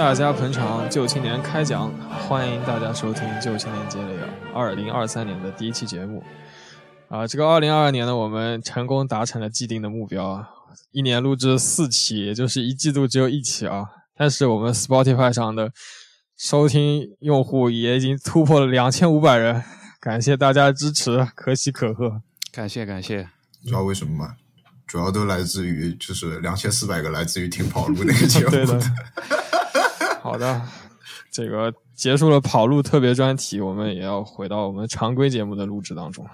大家捧场，旧青年开讲，欢迎大家收听旧青年接力二零二三年的第一期节目。啊，这个二零二二年呢，我们成功达成了既定的目标，一年录制四期，也就是一季度只有一期啊。但是我们 Spotify 上的收听用户也已经突破了两千五百人，感谢大家的支持，可喜可贺。感谢感谢，知道为什么吗？主要都来自于就是两千四百个来自于听跑路那个节目。对的。好的，这个结束了跑路特别专题，我们也要回到我们常规节目的录制当中。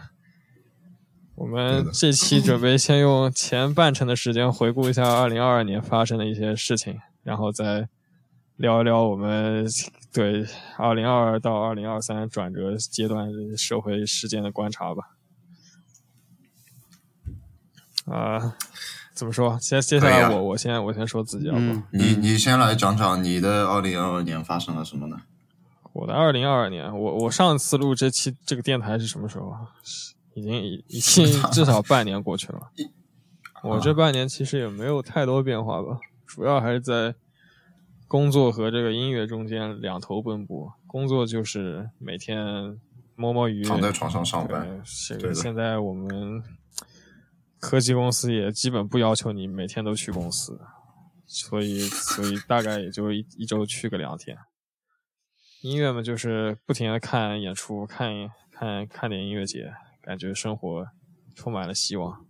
我们这期准备先用前半程的时间回顾一下二零二二年发生的一些事情，然后再聊一聊我们对二零二二到二零二三转折阶段社会事件的观察吧。啊，怎么说？先接下来我我先我先说自己啊，你你先来讲讲你的二零二二年发生了什么呢？我的二零二二年，我我上次录这期这个电台是什么时候啊？已经已已经 至少半年过去了。我这半年其实也没有太多变化吧，主要还是在工作和这个音乐中间两头奔波。工作就是每天摸摸鱼，躺在床上上班。对，现在我们。科技公司也基本不要求你每天都去公司，所以所以大概也就一一周去个两天。音乐嘛，就是不停的看演出，看看看点音乐节，感觉生活充满了希望。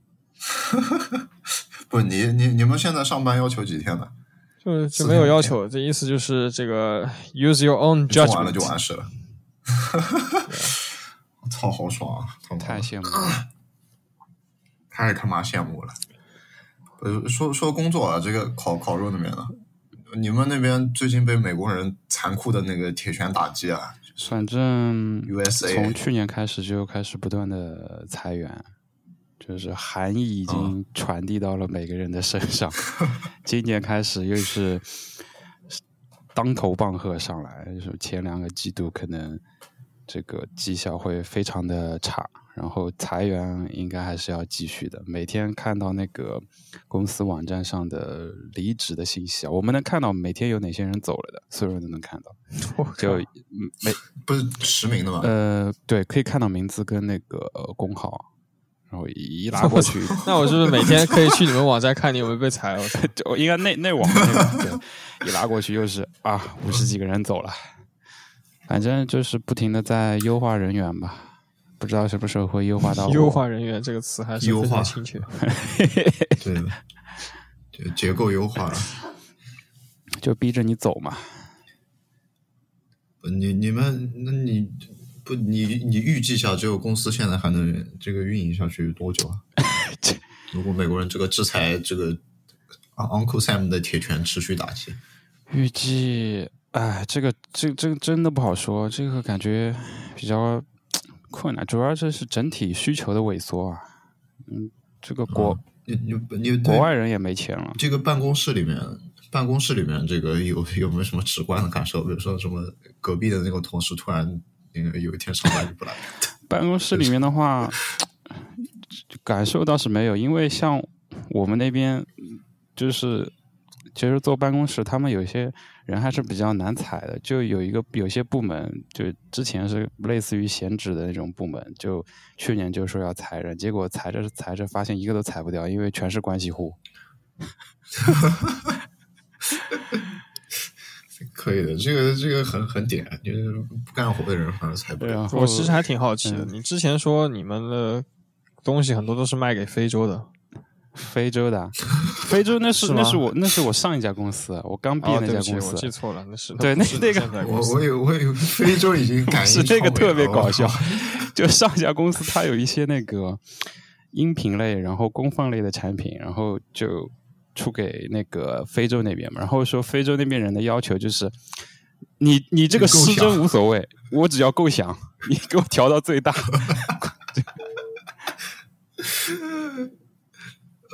不，你你你们现在上班要求几天呢？就就没有要求，这意思就是这个 use your own judgment，完了就完事了。我 操，好爽啊！太羡慕了。太他妈羡慕了！呃，说说工作啊，这个烤烤肉那边呢？你们那边最近被美国人残酷的那个铁拳打击啊？反正 USA 从去年开始就开始不断的裁员，就是含义已经传递到了每个人的身上。今年开始又是当头棒喝上来，就是前两个季度可能这个绩效会非常的差。然后裁员应该还是要继续的。每天看到那个公司网站上的离职的信息啊，我们能看到每天有哪些人走了的，所有人都能看到。就 每不是实名的吗？呃，对，可以看到名字跟那个工号，然后一拉过去。那我是不是每天可以去你们网站看你有没有被裁？我应该内内网对一拉过去又是啊，五十几个人走了。反正就是不停的在优化人员吧。不知道什么时候会优化到优化人员这个词还是优化精确，对的，就结构优化了，就逼着你走嘛。你你们那你不你你预计一下，这个公司现在还能这个运营下去多久啊？如果美国人这个制裁这个 Uncle Sam 的铁拳持续打击，预计哎，这个这这真的不好说，这个感觉比较。困难，主要这是整体需求的萎缩啊。嗯，这个国你你你国外人也没钱了。这个办公室里面，办公室里面这个有有没有什么直观的感受？比如说什么隔壁的那个同事突然那个有一天上班就不来。办公室里面的话，感受倒是没有，因为像我们那边就是。其实坐办公室，他们有些人还是比较难踩的。就有一个有些部门，就之前是类似于闲职的那种部门，就去年就说要裁人，结果裁着裁着发现一个都裁不掉，因为全是关系户。可以的，这个这个很很点，就是不干活的人反而裁不掉。我其实还挺好奇的，你之前说你们的东西很多都是卖给非洲的。非洲的，非洲那是那是我那是我上一家公司，我刚毕业那家公司，我记错了，那是对那那个我我有我有非洲已经感 是这个特别搞笑，就上一家公司它有一些那个音频类，然后功放类的产品，然后就出给那个非洲那边嘛，然后说非洲那边人的要求就是，你你这个失真无所谓，我只要够响，你给我调到最大。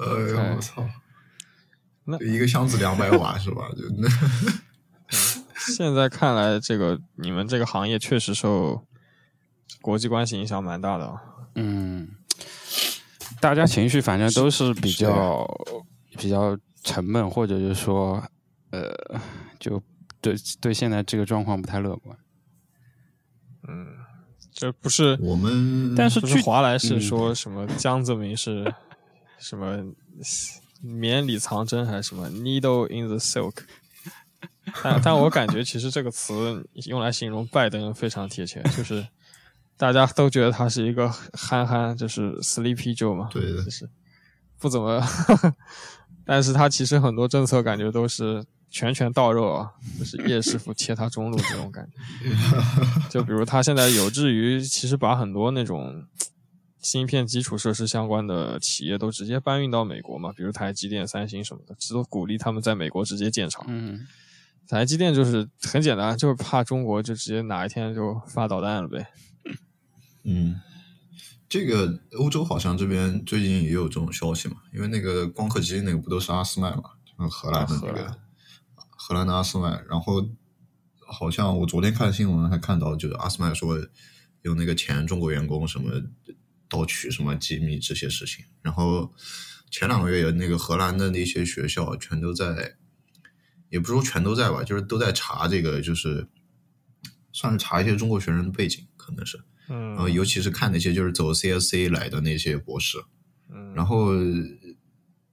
哎呀，我操！那一个箱子两百瓦 是吧？就那。现在看来，这个你们这个行业确实受国际关系影响蛮大的。嗯，大家情绪反正都是比较比较沉闷，或者是说，呃，就对对现在这个状况不太乐观。嗯，这不是我们，但是据华莱士嗯说什么江泽民是什么绵里藏针还是什么 needle in the silk？但但我感觉其实这个词用来形容拜登非常贴切，就是大家都觉得他是一个憨憨，就是 sleepy Joe 嘛，对的就是不怎么，但是他其实很多政策感觉都是拳拳到肉啊，就是叶师傅切他中路这种感觉。就比如他现在有志于，其实把很多那种芯片基础设施相关的企业都直接搬运到美国嘛，比如台积电、三星什么的，只都鼓励他们在美国直接建厂。嗯，台积电就是很简单，就是怕中国就直接哪一天就发导弹了呗。嗯，这个欧洲好像这边最近也有这种消息嘛，因为那个光刻机那个不都是阿斯麦嘛，就是荷兰的那个、啊荷兰荷兰的阿斯麦，然后好像我昨天看新闻还看到，就是阿斯麦说有那个前中国员工什么盗取什么机密这些事情，然后前两个月那个荷兰的那些学校全都在，也不是说全都在吧，就是都在查这个，就是算是查一些中国学生的背景，可能是。嗯。然后尤其是看那些就是走 CSC 来的那些博士，嗯，然后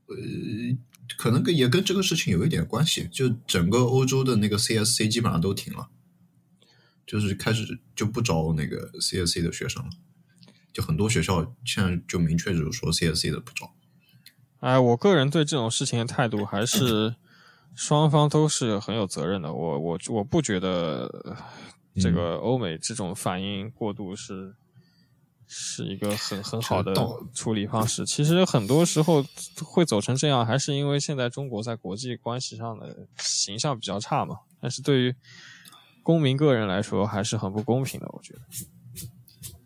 呃，可能跟也跟这个事情有一点关系，就整个欧洲的那个 CSC 基本上都停了，就是开始就不招那个 CSC 的学生了，就很多学校现在就明确就是说 CSC 的不招。哎，我个人对这种事情的态度还是 双方都是很有责任的。我我我不觉得呃这个欧美这种反应过度是是一个很很好的处理方式。其实很多时候会走成这样，还是因为现在中国在国际关系上的形象比较差嘛。但是对于公民个人来说，还是很不公平的。我觉得。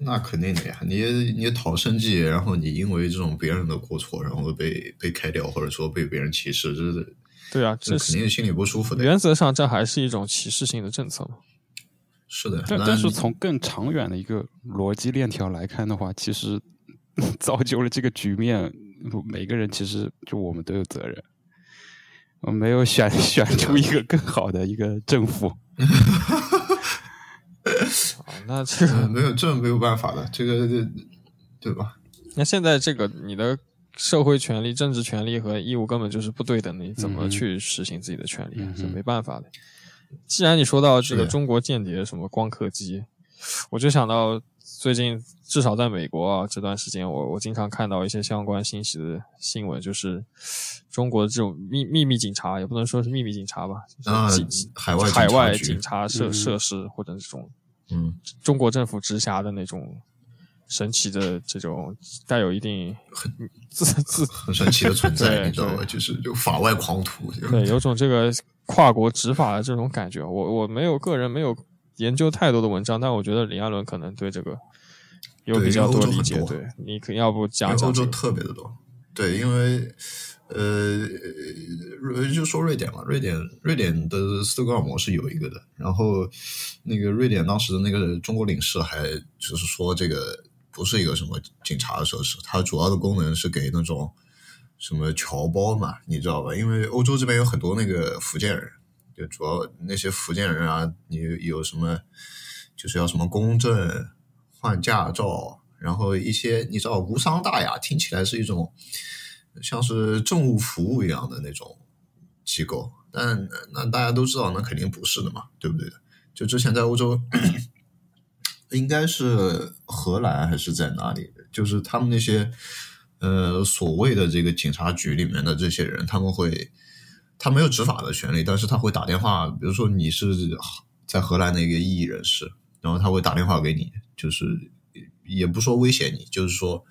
那肯定的呀，你你讨生计，然后你因为这种别人的过错，然后被被开掉，或者说被别人歧视，这是对啊，这肯定心里不舒服的。原则上这还是一种歧视性的政策嘛。是的，但但是从更长远的一个逻辑链条来看的话，其实 造就了这个局面，每个人其实就我们都有责任。我没有选选出一个更好的一个政府，啊，那这个呃没有这没有办法的，这个对吧？那现在这个你的社会权利、政治权利和义务根本就是不对等的，你怎么去实行自己的权利？嗯是没办法的。既然你说到这个中国间谍什么光刻机，我就想到最近至少在美国啊这段时间我，我经常看到一些相关信息的新闻，就是中国的这种秘秘密警察，也不能说是秘密警察吧，啊就是警、海外海外警警察设嗯设施或者这种嗯，中国政府直辖的那种神奇的这种带有一定很自自很神奇的存在，你知道吗？就是就法外狂徒，对有种这个跨国执法的这种感觉。我我没有个人没有研究太多的文章，但我觉得李亚伦可能对这个有比较因为欧洲理解。对你可要不讲讲这个？特别的多。对，因为呃，就说瑞典嘛，瑞典瑞典的斯德哥尔摩是有一个的，然后那个瑞典当时的那个中国领事还就是说这个不是一个什么警察的设施，它主要的功能是给那种什么侨胞嘛，你知道吧？因为欧洲这边有很多那个福建人，就主要那些福建人啊，你有什么就是要什么公证、换驾照，然后一些你知道无伤大雅，听起来是一种像是政务服务一样的那种机构，但那大家都知道，那肯定不是的嘛，对不对？就之前在欧洲，应该是荷兰还是在哪里？就是他们那些呃所谓的这个警察局里面的这些人，他们会他没有执法的权利，但是他会打电话，比如说你是在荷兰的一个异议人士，然后他会打电话给你，就是也不说威胁你，就是说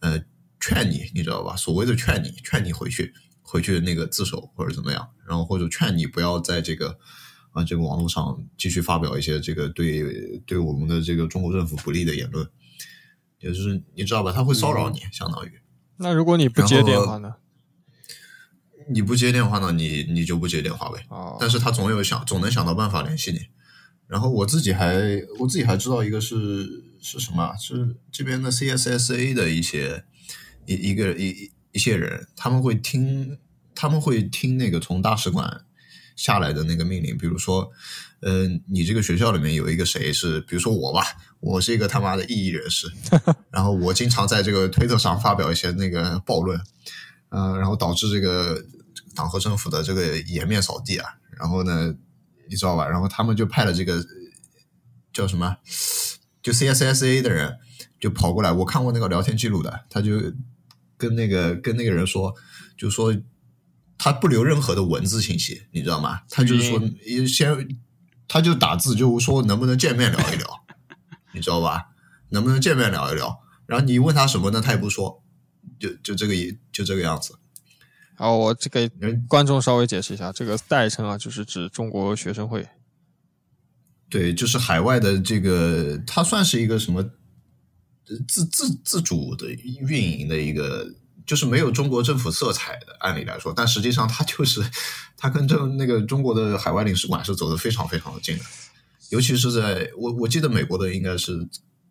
呃劝你，你知道吧？所谓的劝你，劝你回去回去那个自首或者怎么样，然后或者劝你不要在这个。啊，这个网络上继续发表一些这个对对我们的这个中国政府不利的言论，也就是你知道吧？他会骚扰你，相当于那如果你不接电话呢？你不接电话呢，你你就不接电话呗。哦，但是他总有想总能想到办法联系你。然后我自己还我自己还知道一个是是什么啊？是这边的 CSSA 的一些一一个一一些人，他们会听他们会听那个从大使馆下来的那个命令，比如说，呃，你这个学校里面有一个谁是，比如说我吧，我是一个他妈的异议人士，然后我经常在这个推特上发表一些那个暴论，嗯、然后导致这个党和政府的这个颜面扫地啊，然后呢，你知道吧？然后他们就派了这个叫什么，就 CSSA 的人就跑过来，我看过那个聊天记录的，他就跟那个跟那个人说，就说他不留任何的文字信息，你知道吗？他就是说先，他就打字就说能不能见面聊一聊，你知道吧？能不能见面聊一聊？然后你问他什么呢？他也不说，就就这个就这个样子。然后我这给观众稍微解释一下，这个代称啊，就是指中国学生会。对，就是海外的这个，它算是一个什么呃自自自主的运营的一个，就是没有中国政府色彩的。按理来说，但实际上它就是它跟这那个中国的海外领事馆是走的非常非常的近的，尤其是在我我记得美国的应该是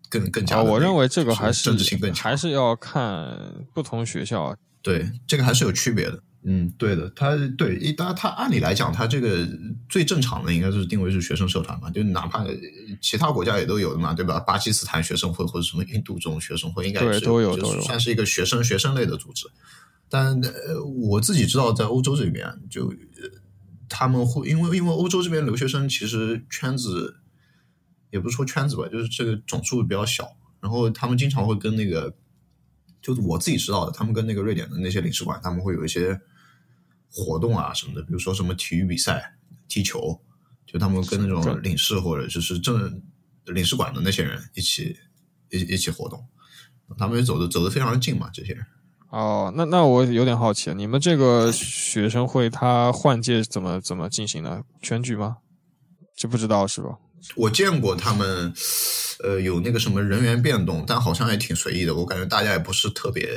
更更加我认为这个还是政治性更强，还是要看不同学校。对，这个还是有区别的。嗯，对的，他对一，当然他按理来讲，他这个最正常的应该是定位是学生社团嘛，就哪怕其他国家也都有的嘛，对吧？巴基斯坦学生会或者什么印度这种学生会，应该是都有都有算是一个学生学生类的组织。但呃，我自己知道，在欧洲这边就、呃他们会因为因为欧洲这边留学生其实圈子也不是说圈子吧，就是这个总数比较小，然后他们经常会跟那个。就是我自己知道的，他们跟那个瑞典的那些领事馆，他们会有一些活动啊什么的，比如说什么体育比赛、踢球，就他们跟那种领事或者就是政领事馆的那些人一起一一起活动，他们也走的走的非常近嘛，这些人。哦，那那我有点好奇，你们这个学生会他换届怎么怎么进行的？选举吗？这不知道是吧？我见过他们，呃，有那个什么人员变动，但好像也挺随意的。我感觉大家也不是特别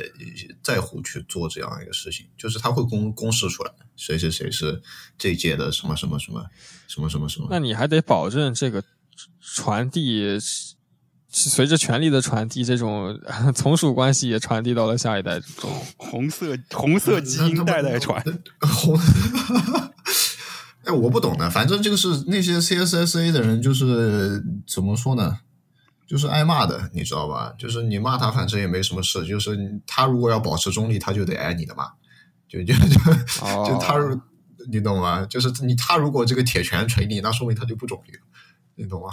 在乎去做这样一个事情，就是他会公公示出来，谁谁谁是这一届的什么什么什么什么什么什么。那你还得保证这个传递，随着权力的传递，这种 从属关系也传递到了下一代中。红色红色基因代代传，红。哎，我不懂的，反正这个是那些 CSSA 的人，就是怎么说呢，就是挨骂的，你知道吧？就是你骂他，反正也没什么事。就是他如果要保持中立，他就得挨你的骂，就就就哦就他，你懂吗？就是你他如果这个铁拳捶你，那说明他就不中立了，你懂吗？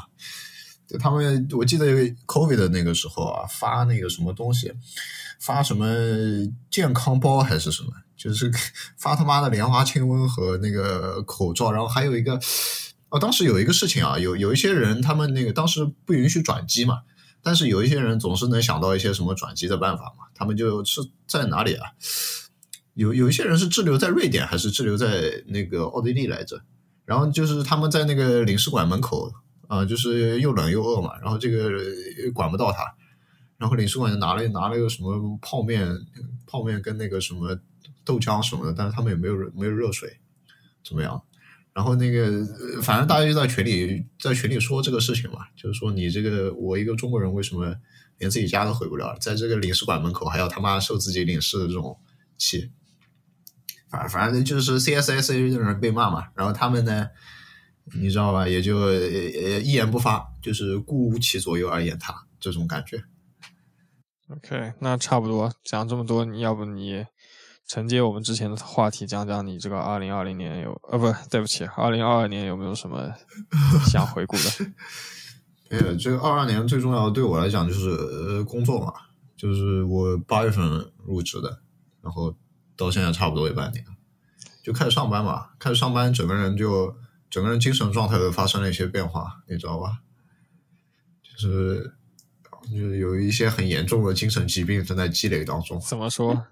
就他们，我记得 COVID 的那个时候啊，发那个什么东西，发什么健康包还是什么，就是 发他妈的莲花清瘟和那个口罩，然后还有一个，哦，当时有一个事情啊，有有一些人他们那个当时不允许转机嘛，但是有一些人总是能想到一些什么转机的办法嘛，他们就是在哪里啊？有有一些人是滞留在瑞典，还是滞留在那个奥地利来着？然后就是他们在那个领事馆门口。啊、就是又冷又饿嘛，然后这个管不到他，然后领事馆就拿了拿了个什么泡面，泡面跟那个什么豆浆什么的，但是他们也没有没有热水，怎么样？然后那个反正大家就在群里在群里说这个事情嘛，就是说你这个我一个中国人为什么连自己家都回不了，在这个领事馆门口还要他妈受自己领事的这种气，反反正就是 CSSA 的人被骂嘛，然后他们呢。你知道吧？也就呃一言不发，就是顾其左右而言他这种感觉。OK，那差不多讲这么多，你要不你承接我们之前的话题，讲讲你这个二零二零年有呃不对不起，二零二二年有没有什么想回顾的？呃，这个二二年最重要的对我来讲就是呃工作嘛，就是我八月份入职的，然后到现在差不多有半年，就开始上班嘛，开始上班，整个人就。整个人精神状态都发生了一些变化，你知道吧？就是就是有一些很严重的精神疾病正在积累当中。怎么说？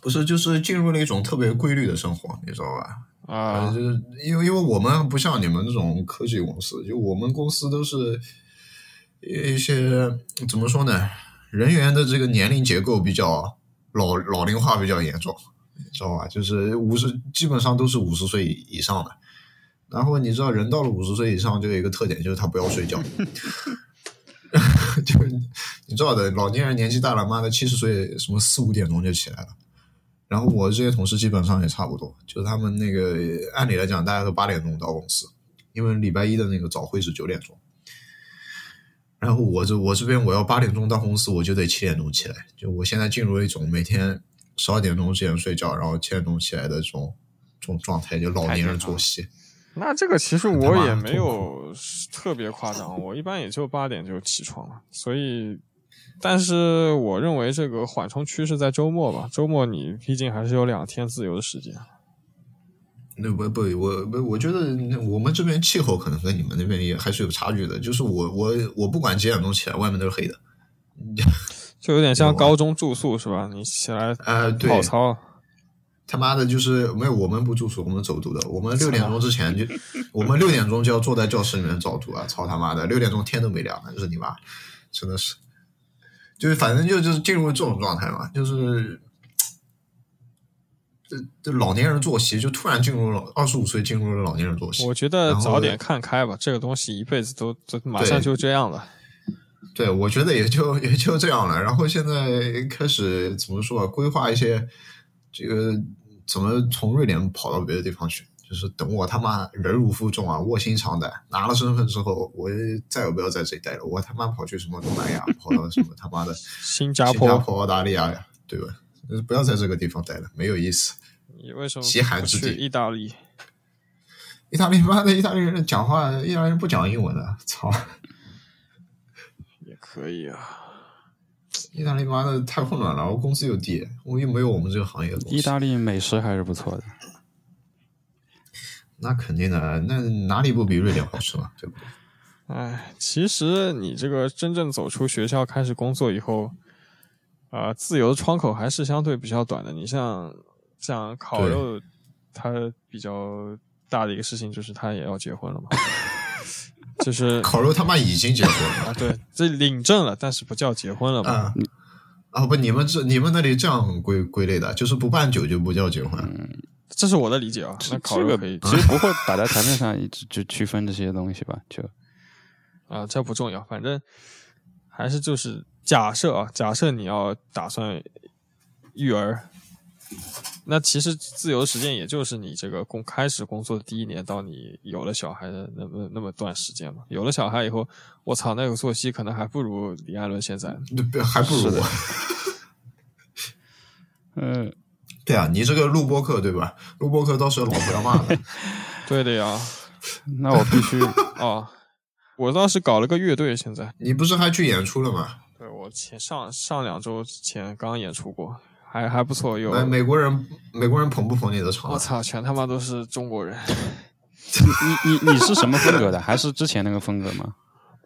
不是，就是进入了一种特别规律的生活，你知道吧？啊，就是因为因为我们不像你们这种科技公司，就我们公司都是一些怎么说呢？人员的这个年龄结构比较老老龄化比较严重，你知道吧？就是五十基本上都是五十岁以上的。然后你知道，人到了五十岁以上，就有一个特点，就是他不要睡觉。就是你知道的，老年人年纪大了，妈的七十岁什么四五点钟就起来了，然后我这些同事基本上也差不多，就是他们那个按理来讲，大家都八点钟到公司，因为礼拜一的那个早会是九点钟。然后我这我这边我要八点钟到公司，我就得七点钟起来。就我现在进入一种每天十二点钟之前睡觉，然后七点钟起来的这种这种状态，就老年人作息。那这个其实我也没有特别夸张，我一般也就八点就起床了。所以，但是我认为这个缓冲区是在周末吧，周末你毕竟还是有两天自由的时间。那不不，我不，我觉得我们这边气候可能跟你们那边也还是有差距的。就是我我我不管几点钟起来，外面都是黑的，就有点像高中住宿是吧？你起来呃跑操，他妈的，就是没有我们不住宿，我们走读的。我们六点钟之前就，我们六点钟就要坐在教室里面早读啊！操他妈的，六点钟天都没亮呢，日你妈，真的是，就是反正就就是进入这种状态嘛，就是。这这老年人作息就突然进入了二十五岁进入了老年人作息。我觉得早点看开吧，这个东西一辈子都都马上就这样了。对，我觉得也就也就这样了。然后现在开始怎么说啊？规划一些这个怎么从瑞典跑到别的地方去？就是等我他妈忍辱负重啊，卧薪尝胆，拿了身份之后，我再也不要在这里待了。我他妈跑去什么东南亚，跑到什么他妈的新加坡、澳大利亚呀，对吧？不要在这个地方待了，没有意思。你为什么极寒之地？意大利？意大利妈的，意大利人讲话，意大利人不讲英文的，操！也可以啊。意大利妈的太混乱了，我工资又低，我又没有我们这个行业的。意大利美食还是不错的。那肯定的，那哪里不比瑞典好吃嘛？对不对？哎，其实你这个真正走出学校开始工作以后。啊，自由的窗口还是相对比较短的。你像像烤肉，它比较大的一个事情就是他也要结婚了嘛，就是烤肉他妈已经结婚了 啊！对，这领证了，但是不叫结婚了嘛？啊不，你们这你们那里这样归归类的，就是不办酒就不叫结婚？这是我的理解啊。那烤肉可以，其实不会摆在台面上就就区分这些东西吧？就啊，这不重要，反正还是就是。假设啊，假设你要打算育儿，那其实自由时间也就是你这个工开始工作的第一年到你有了小孩的那么那么段时间嘛。有了小孩以后，我操，那个作息可能还不如李艾伦现在，还不如。嗯，对啊，你这个录播课对吧？录播课到时候老婆要骂的。对的呀，那我必须啊，我倒是搞了个乐队，现在你不是还去演出了吗？对，我前上上两周前刚演出过，还还不错。有美国人，美国人捧不捧你的场？我操，全他妈都是中国人。你你你是什么风格的？还是之前那个风格吗？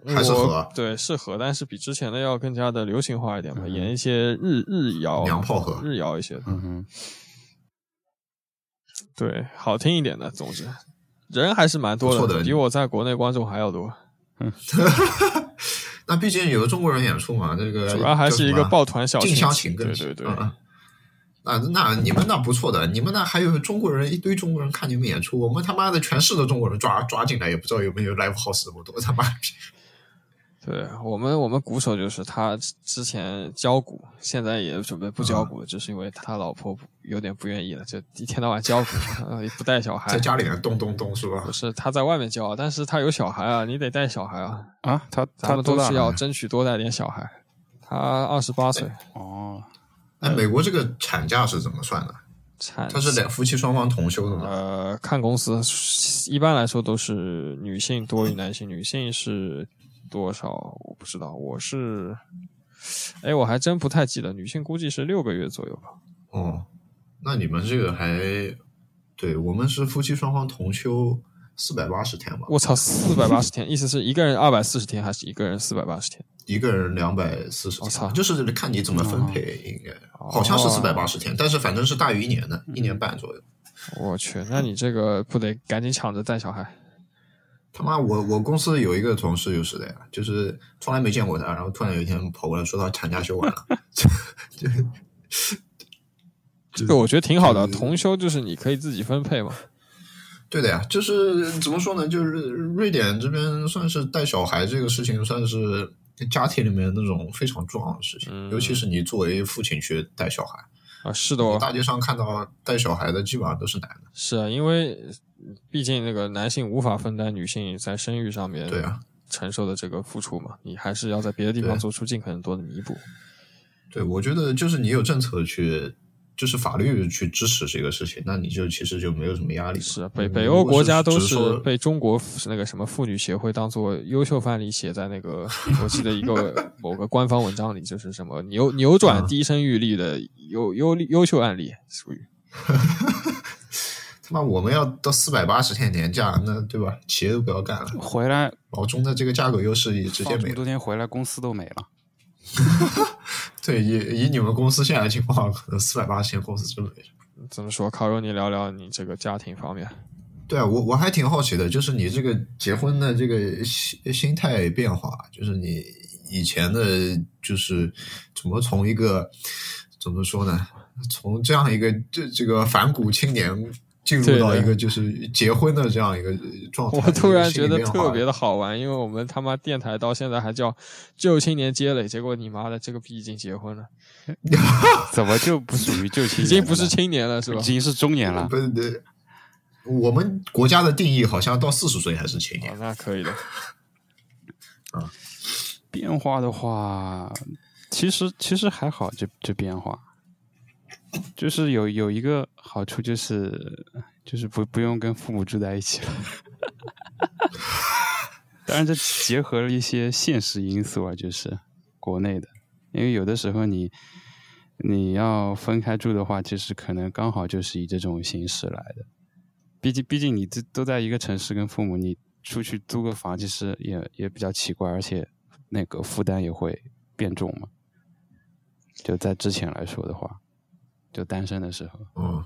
还是和？对，是和，但是比之前的要更加的流行化一点吧，演一些日日谣、娘炮和、日谣一些。嗯哼。对，好听一点的。总之，人还是蛮多的，比我在国内观众还要多。嗯。那毕竟有个中国人演出嘛，这个主要还是一个抱团小近乡情更对对对。那那你们那不错的，你们那还有中国人一堆中国人看你们演出，我们他妈的全市的中国人抓抓进来，也不知道有没有 live house 这么多，他妈逼。对我们，我们鼓手就是他之前教鼓，现在也准备不教鼓了，就是因为他老婆有点不愿意了，就一天到晚教鼓，不带小孩，在家里面咚咚咚是吧？不是，他在外面教，但是他有小孩啊，你得带小孩啊啊！他他们都是要争取多带点小孩。他二十八岁哦。哎，美国这个产假是怎么算的？产他是两夫妻双方同休的吗？呃，看公司，一般来说都是女性多于男性，女性是。多少我不知道，我是，哎，我还真不太记得，女性估计是六个月左右吧。哦，那你们这个还，对我们是夫妻双方同休四百八十天吧？我操，四百八十天，意思是一个人二百四十天，还是一个人四百八十天？一个人两百四十。我操，就是看你怎么分配，应该好像是四百八十天，但是反正是大于一年的，一年半左右。我去，那你这个不得赶紧抢着带小孩？他妈，我我公司有一个同事就是的呀，就是从来没见过他，然后突然有一天跑过来说他产假休完了，这这个我觉得挺好的，同休就是你可以自己分配嘛。对的呀，就是怎么说呢？就是瑞典这边算是带小孩这个事情，算是家庭里面那种非常重要的事情，尤其是你作为父亲去带小孩，啊，是的哦，大街上看到带小孩的基本上都是男的。是啊，因为毕竟那个男性无法分担女性在生育上面对啊承受的这个付出嘛，你还是要在别的地方对做出尽可能多的弥补。对，我觉得就是你有政策去，就是法律去支持这个事情，那你就其实就没有什么压力。是啊，北嗯北欧国家都是是被中国那个什么妇女协会当做优秀范例写在那个我记得一个某个官方文章里，就是什么扭 扭转嗯低生育率的优优优秀案例，属于他 妈我们要到四百八十天年假，那对吧？企业都不要干了，回来老中的这个价格优势也直接没了。么多天回来，公司都没了。对，以以你们公司现在的情况，可能四百八十天公司真没了。怎么说？烤肉，你聊聊你这个家庭方面。对啊，我我还挺好奇的，就是你这个结婚的这个心心态变化，就是你以前的，就是怎么从一个怎么说呢，从这样一个这这个反骨青年进入到一个就是结婚的这样一个状态，我突然觉得特别的好玩，因为我们他妈电台到现在还叫旧青年积累，结果你妈的这个逼已经结婚了，怎么就不属于旧青年？已经不是青年了，是吧已？经是中年了。不是对我们国家的定义好像到四十岁还是青啊年，，那可以的。啊变化的话，其实其实还好，这这变化，就是有有一个好处就是就是不不用跟父母住在一起了。当然，这结合了一些现实因素啊，就是国内的，因为有的时候你你要分开住的话，其实可能刚好就是以这种形式来的。毕竟毕竟你这都在一个城市跟父母，你出去租个房，其实也也比较奇怪，而且那个负担也会变重嘛。就在之前来说的话，就单身的时候，嗯，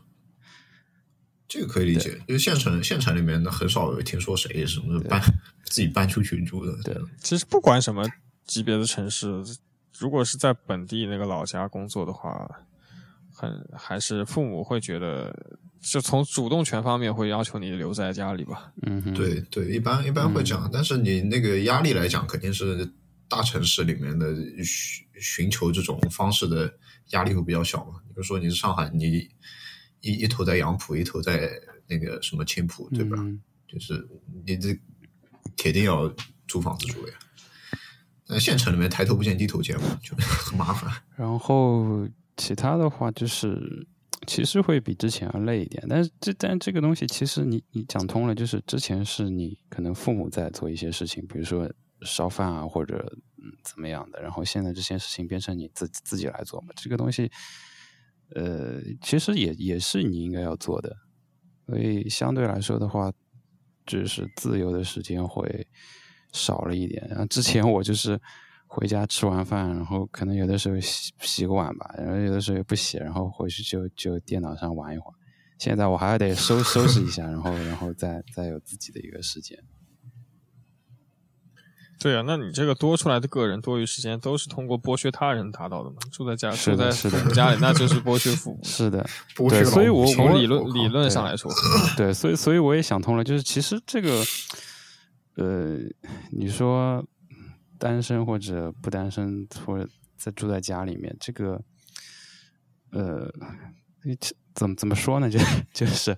这个可以理解，因为县城县城里面的很少有听说谁什么搬 自己搬出去住的，对其实不管什么级别的城市，如果是在本地那个老家工作的话，很还是父母会觉得，就从主动权方面会要求你留在家里吧。嗯，对对，一般一般会这样，但是你那个压力来讲，肯定是大城市里面的寻寻求这种方式的压力会比较小嘛。比如说你是上海，你一一头在杨浦，一头在那个什么青浦，对吧？嗯就是你这铁定要租房子住呀。那县城里面抬头不见低头见嘛，就 很麻烦。然后其他的话就是，其实会比之前要累一点，但是这但这个东西其实你你讲通了，就是之前是你可能父母在做一些事情，比如说烧饭啊或者嗯怎么样的，然后现在这些事情变成你自自己来做嘛，这个东西，呃，其实也也是你应该要做的，所以相对来说的话，就是自由的时间会少了一点。然后之前我就是回家吃完饭，然后可能有的时候洗洗个碗吧，然后有的时候也不洗，然后回去就就电脑上玩一会儿。现在我还得收收拾一下，然后然后再再有自己的一个时间。对啊，那你这个多出来的个人多余时间都是通过剥削他人达到的嘛？住在家住在是的是的父母家里，那就是剥削父母。是的，剥削对，所以我从理论理论上来说，对，所以所以我也想通了，就是其实这个，呃，你说单身或者不单身，或者在住在家里面，这个，呃，怎么怎么说呢？就就是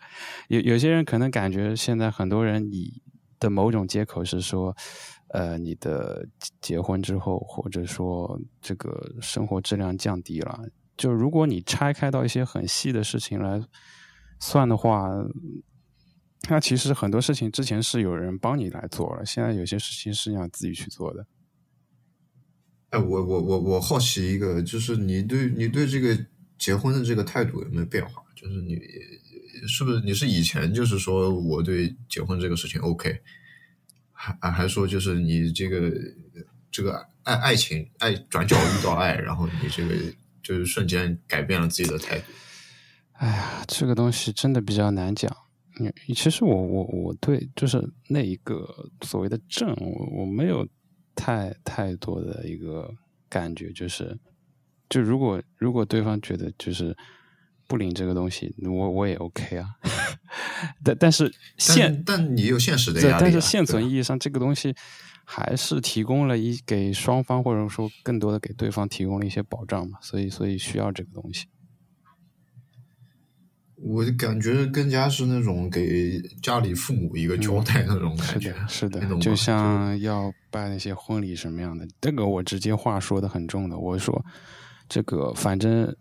有有些人可能感觉现在很多人以的某种借口是说，呃，你的结婚之后，或者说这个生活质量降低了。就如果你拆开到一些很细的事情来算的话，那其实很多事情之前是有人帮你来做了，现在有些事情是你要自己去做的。哎，我我我我好奇一个，就是你对你对这个结婚的这个态度有没有变化？就是你是不是你是以前就是说我对结婚这个事情 OK，还还说就是你这个这个爱爱情爱转角遇到爱，然后你这个就是瞬间改变了自己的态度。哎呀，这个东西真的比较难讲。你，其实我我我对就是那一个所谓的正，我我没有太太多的一个感觉，就是就如果如果对方觉得就是不领这个东西，我我也 OK 啊。但但是现但但你有现实的对压，力、啊，但是现存意义上，这个东西还是提供了一给双方或者说更多的给对方提供了一些保障嘛，所以所以需要这个东西。我感觉更加是那种给家里父母一个交代那种感觉，是的，就像要办那些婚礼什么样的，这个我直接话说的很重的，我说这个反正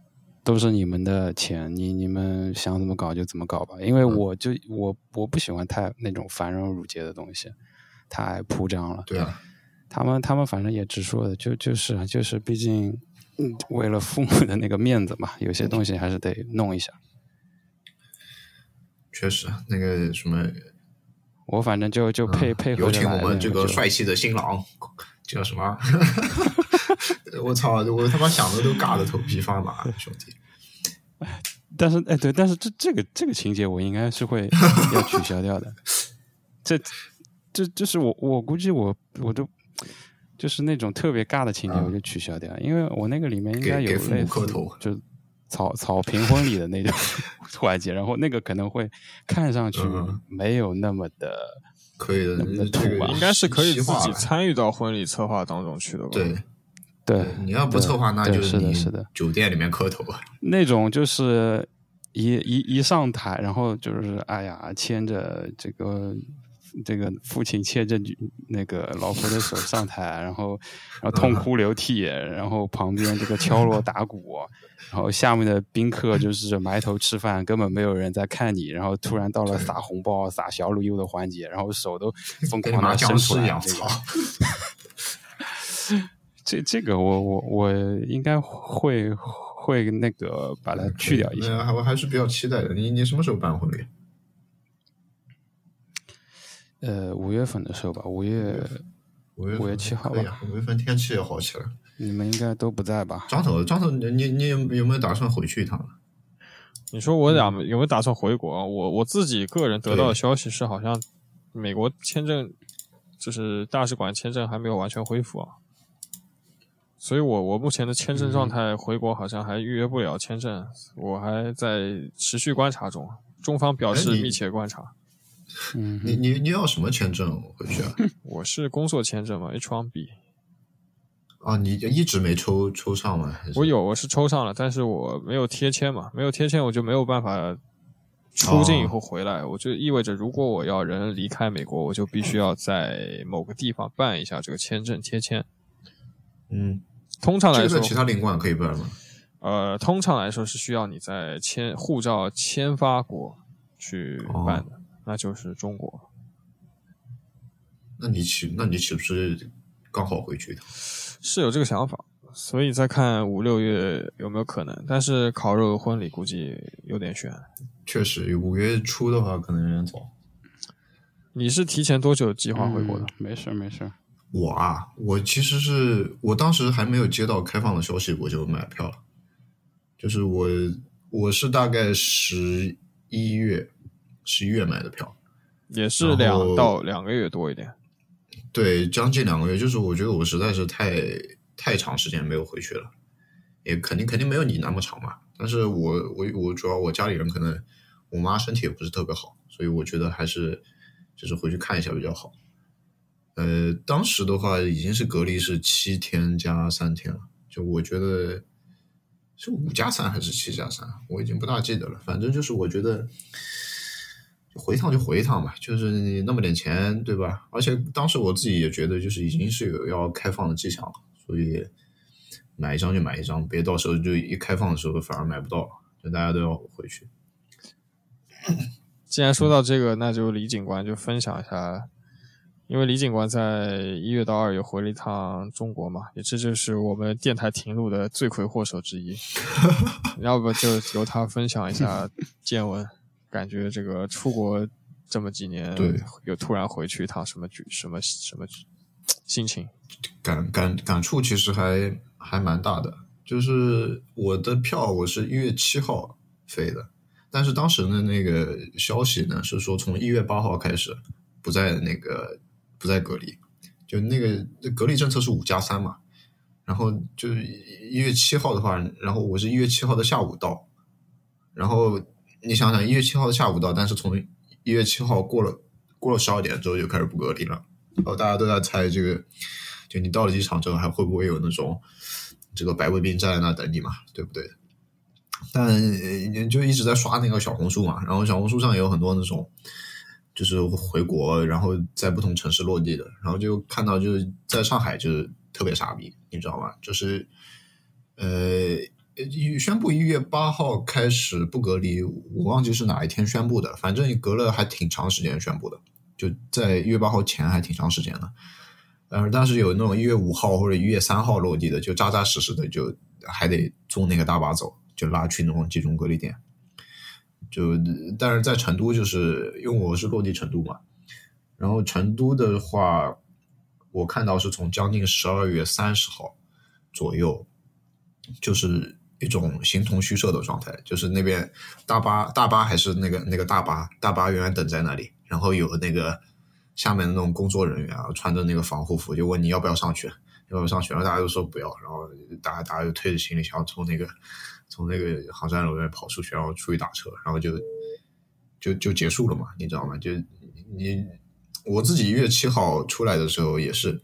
都是你们的钱，你你们想怎么搞就怎么搞吧，因为我就我我不喜欢太那种繁荣缛节的东西，太铺张了。对啊，他们他们反正也直说的，就就是就是，毕竟嗯，为了父母的那个面子嘛，有些东西还是得弄一下。确实那个什么，我反正就就配、配合有请我们这个帅气的新郎，叫什么？我操！我他妈想的都尬的头皮发麻，兄弟。但是哎，对，但是这这个这个情节我应该是会 要取消掉的。这这就是我我估计我我都就是那种特别尬的情节我就取消掉，因为我那个里面应该有给给父母类似磕头就草草坪婚礼的那种 环节，然后那个可能会看上去嗯没有那么的可以的，那么的这个土吧应该是可以自己参与到婚礼策划当中去的吧？对，对你要不策划，那就是你的是的酒店里面磕头啊。那种就是一一一上台，然后就是哎呀，牵着这个这个父亲牵着女那个老婆的手上台，然后然后痛哭流涕，然后旁边这个敲锣打鼓，然后下面的宾客就是埋头吃饭，根本没有人在看你，然后突然到了撒红包、撒小礼物的环节，然后手都疯狂的伸出来这个操！这这个我我我应该会会那个把它去掉一下。我还是比较期待的。你你什么时候办婚礼？呃，五月份的时候吧，五月五月五月七号吧五月份天气也好起来。你们应该都不在吧？张总，张总，你你你有有没有打算回去一趟？你说我俩有没有打算回国啊？我我自己个人得到的消息是，好像美国签证就是大使馆签证还没有完全恢复啊，所以我我目前的签证状态回国好像还预约不了签证，我还在持续观察中，中方表示密切观察。嗯你你你要什么签证回去啊？我是工作签证嘛，H1B，啊，你一直没抽抽上吗？我有我是抽上了，但是我没有贴签嘛，没有贴签我就没有办法出境以后回来，我就意味着如果我要人离开美国，我就必须要在某个地方办一下这个签证贴签。嗯，通常来说其他领馆可以办吗？呃，通常来说是需要你在签护照签发国去办的，那就是中国。那你岂那你岂不是刚好回去一趟？是有这个想法，所以再看五六月有没有可能。但是烤肉婚礼估计有点悬。确实，五月初的话可能有点早。你是提前多久计划回国的？嗯没事没事。我啊，我其实是我当时还没有接到开放的消息，我就买票了。就是我我是大概十一月十一月买的票，也是两到两个月多一点。对，将近两个月。就是我觉得我实在是太太长时间没有回去了，也肯定肯定没有你那么长嘛。但是我我我主要我家里人可能我妈身体也不是特别好，所以我觉得还是就是回去看一下比较好。呃，当时的话已经是隔离是七天加三天了，就我觉得是五加三还是七加三，我已经不大记得了。反正就是我觉得回趟就回一趟吧，就是你那么点钱，对吧？而且当时我自己也觉得就是已经是有要开放的迹象了，所以买一张就买一张，别到时候就一开放的时候反而买不到了，就大家都要回去。既然说到这个，那就李警官就分享一下，因为李警官在一月到二月回了一趟中国嘛，也这就是我们电台停录的罪魁祸首之一。要不就由他分享一下见闻，感觉这个出国这么几年，对，又突然回去一趟，什么举什么什么心情？感感感触其实还还蛮大的。就是我的票我是一月七号飞的，但是当时的那个消息呢是说从一月八号开始不在那个不再隔离，就那个隔离政策是五加三嘛，然后就是一月七号的话，然后我是一月七号的下午到，然后你想想一月七号的下午到，但是从一月七号过了过了十二点之后就开始不隔离了。然后大家都在猜这个，就你到了机场之后还会不会有那种这个白卫兵站在那等你嘛，对不对？但就一直在刷那个小红书嘛，然后小红书上也有很多那种，就是回国然后在不同城市落地的，然后就看到就是在上海就是特别傻逼，你知道吗？就是呃宣布一月八号开始不隔离，我忘记是哪一天宣布的，反正隔了还挺长时间宣布的，就在一月八号前还挺长时间的。呃，但是有那种一月五号或者一月三号落地的，就扎扎实实的，就还得坐那个大巴走，就拉去那种集中隔离点。就但是在成都，就是因为我是落地成都嘛，然后成都的话，我看到是从将近十二月三十号左右，就是一种形同虚设的状态，就是那边大巴大巴还是那个那个大巴大巴远远等在那里，然后有那个。下面的那种工作人员啊，穿着那个防护服，就问你要不要上去，要不要上去，然后大家都说不要，然后大家大家就推着行李箱从那个从那个航站楼那跑出去，然后出去打车，然后就就就结束了嘛，你知道吗？就你我自己一月七号出来的时候也是，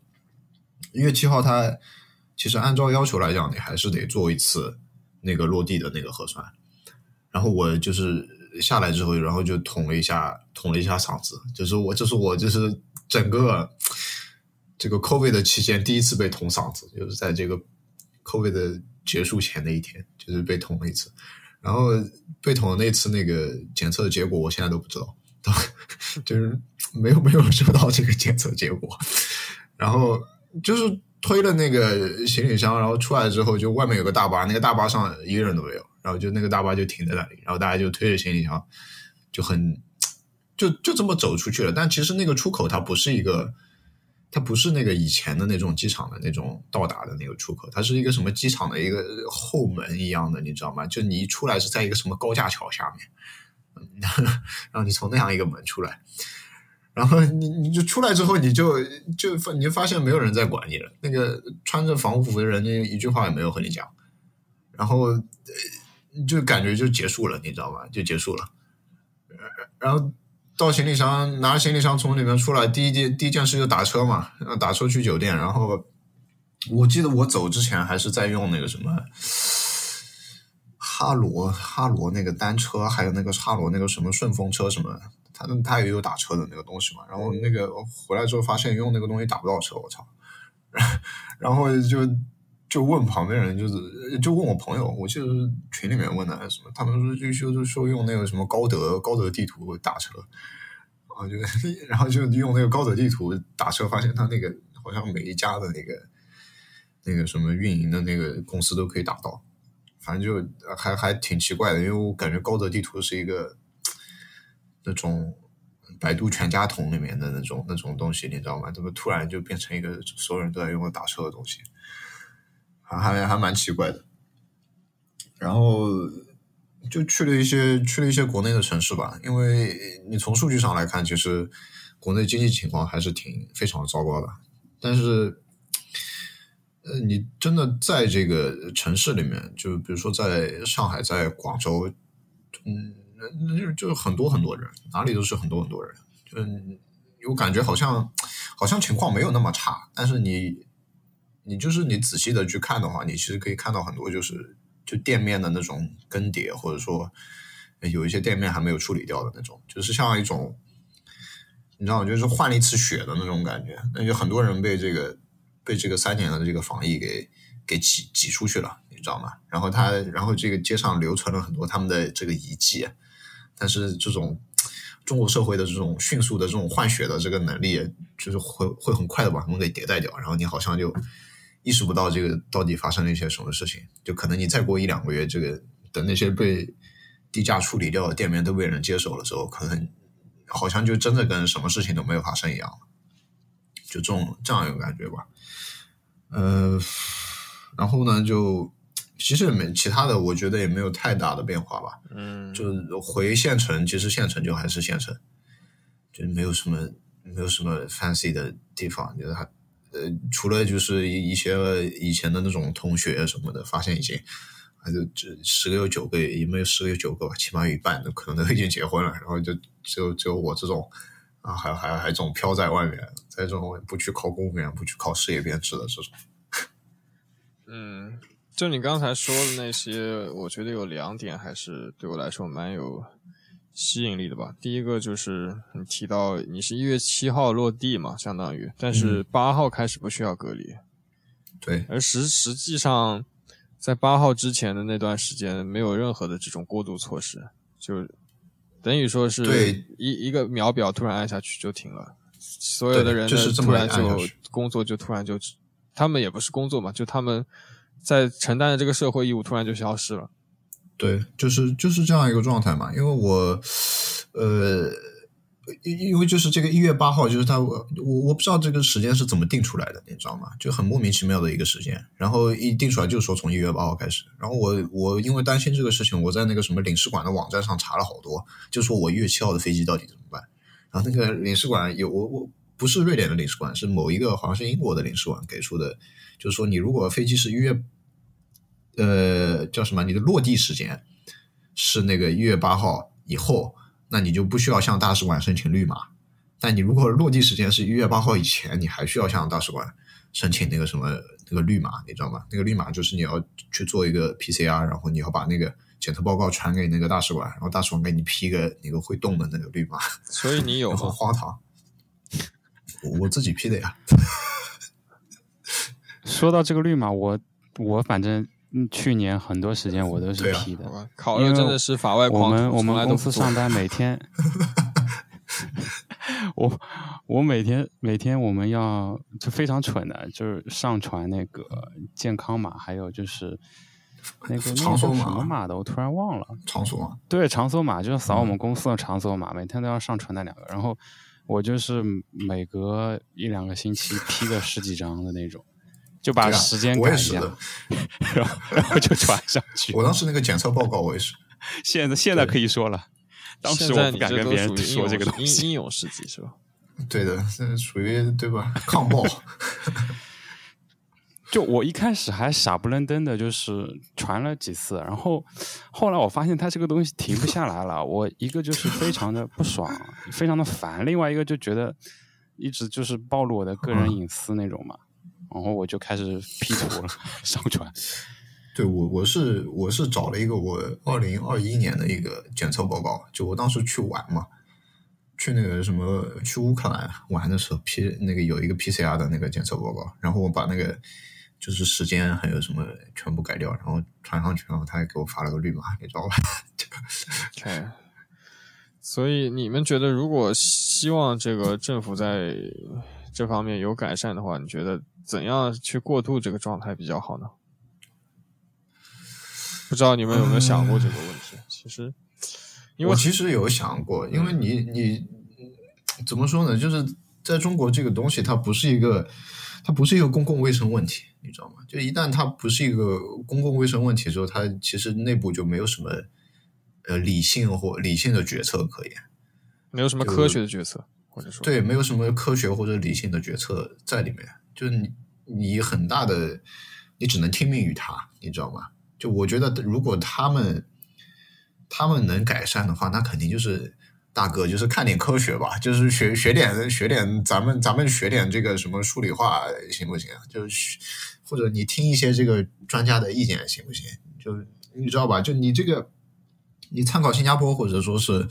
一月七号他其实按照要求来讲，你还是得做一次那个落地的那个核酸，然后我就是。下来之后，然后就捅了一下，捅了一下嗓子，就是我，就是我，就是整个这个 COVID 的期间第一次被捅嗓子，就是在这个 COVID 的结束前的一天，就是被捅了一次。然后被捅的那次那个检测的结果，我现在都不知道，就是没有没有收到这个检测结果。然后就是推了那个行李箱，然后出来之后，就外面有个大巴，那个大巴上一个人都没有。然后就那个大巴就停在那里，然后大家就推着行李箱，就很就就这么走出去了。但其实那个出口它不是一个，它不是那个以前的那种机场的那种到达的那个出口，它是一个什么机场的一个后门一样的，你知道吗？就你一出来是在一个什么高架桥下面，然后你从那样一个门出来，然后你你就出来之后，你就就你就发现没有人在管你了。那个穿着防护服的人，那一句话也没有和你讲，然后。就感觉就结束了，你知道吧？就结束了。然后到行李箱，拿行李箱从里面出来，第一件第一件事就打车嘛，打车去酒店。然后我记得我走之前还是在用那个什么哈罗哈罗那个单车，还有那个哈罗那个什么顺风车什么，他他也有打车的那个东西嘛。然后那个回来之后发现用那个东西打不到车，我操！然后就。就问旁边人，就是就问我朋友，我记得群里面问的还是什么，他们说就就说用那个什么高德高德地图打车，啊就 然后就用那个高德地图打车，发现他那个好像每一家的那个那个什么运营的那个公司都可以打到，反正就还还挺奇怪的，因为我感觉高德地图是一个那种百度全家桶里面的那种那种东西，你知道吗？怎么突然就变成一个所有人都在用的打车的东西？还还还蛮奇怪的，然后就去了一些去了一些国内的城市吧，因为你从数据上来看，其实国内经济情况还是挺非常糟糕的。但是，呃，你真的在这个城市里面，就比如说在上海、在广州，嗯，那就就是很多很多人，哪里都是很多很多人，嗯，我感觉好像好像情况没有那么差，但是你。你就是你仔细的去看的话，你其实可以看到很多就是就店面的那种更迭，或者说有一些店面还没有处理掉的那种，就是像一种你知道，就是换了一次血的那种感觉。那就很多人被这个被这个三年的这个防疫给给挤挤出去了，你知道吗？然后他然后这个街上留存了很多他们的这个遗迹，但是这种中国社会的这种迅速的这种换血的这个能力，就是会会很快的把他们给迭代掉，然后你好像就。意识不到这个到底发生了一些什么事情，就可能你再过一两个月，这个等那些被低价处理掉的店面都被人接手了之后，可能好像就真的跟什么事情都没有发生一样，就这种这样一个感觉吧。呃，然后呢，就其实也没其他的，我觉得也没有太大的变化吧。嗯，就回县城，其实县城就还是县城，就没有什么没有什么 fancy 的地方，就是它。呃，除了就是一一些以前的那种同学什么的，发现已经，还是这十个有九个，也没有十个有九个吧，起码有一半的可能都已经结婚了，然后就只有只有我这种啊，还还还这种飘在外面，在这种不去考公务员、不去考事业编制的这种。嗯，就你刚才说的那些，我觉得有两点还是对我来说蛮有吸引力的吧。第一个就是你提到你是一月七号落地嘛，相当于，但是八号开始不需要隔离，对，而实实际上在八号之前的那段时间没有任何的这种过渡措施，就等于说是对一一个秒表突然按下去就停了，所有的人就是突然就工作就突然就，他们也不是工作嘛，就他们在承担的这个社会义务突然就消失了。对，就是就是这样一个状态嘛。因为我，呃，因因为就是这个一月八号，就是他我我不知道这个时间是怎么定出来的，你知道吗？就很莫名其妙的一个时间，然后一定出来就是说从一月八号开始。然后我我因为担心这个事情，我在那个什么领事馆的网站上查了好多，就说我一月七号的飞机到底怎么办。然后那个领事馆有我我不是瑞典的领事馆，是某一个好像是英国的领事馆给出的，就是说你如果飞机是一月。呃，叫什么？你的落地时间是那个一月八号以后，那你就不需要向大使馆申请绿码。但你如果落地时间是一月八号以前，你还需要向大使馆申请那个什么那个绿码，你知道吗？那个绿码就是你要去做一个 PCR，然后你要把那个检测报告传给那个大使馆，然后大使馆给你批个那个会动的那个绿码。所以你有很？荒唐。我我自己批的呀。说到这个绿码，我我反正嗯去年很多时间我都是批的好，吧，烤肉真的是法外我狂徒，们我们公司上班 每天，我我每天每天我们要就非常蠢的，就是上传那个健康码，还有就是那个那个叫场所码什么码的，我突然忘了。场所码，对，场所码就是扫我嗯们公司的场所码，每天都要上传那两个。然后我就是每隔一两个星期批个十几张的那种，就把时间我改一下，也是的。然后 然后就传上去。我当时那个检测报告我也是。现在现在可以说了，当时现在我不敢跟别人说这个东西。英英勇事迹是吧？对的，这属于对吧？抗暴，就我一开始还傻不愣登的，就是传了几次，然后后来我发现他这个东西停不下来了。我一个就是非常的不爽，非常的烦；另外一个就觉得一直就是暴露我的个人隐私那种嘛。然后我就开始 P 图了，上传。对我我是我是找了一个我二零二一年的一个检测报告，就我当时去玩嘛，去那个什么去乌克兰玩的时候，P 那个有一个 PCR 的那个检测报告，然后我把那个就是时间还有什么全部改掉，然后传上去，然后他还给我发了个绿码，你知道吧？OK，所以你们觉得，如果希望这个政府在这方面有改善的话，你觉得怎样去过渡这个状态比较好呢？不知道你们有没有想过这个问题？其实，因为我其实有想过，因为你你怎么说呢？就是在中国这个东西，它不是一个，它不是一个公共卫生问题，你知道吗？就一旦它不是一个公共卫生问题之后，它其实内部就没有什么呃理性或理性的决策可言。没有什么科学的决策，或者说对，没有什么科学或者理性的决策在里面，就是你你很大的，你只能听命于他，你知道吗？就我觉得，如果他们他们能改善的话，那肯定就是大哥，就是看点科学吧，就是学学点学点咱们咱们学点这个什么数理化行不行？就是或者你听一些这个专家的意见行不行？就是你知道吧？就你这个。你参考新加坡或者说是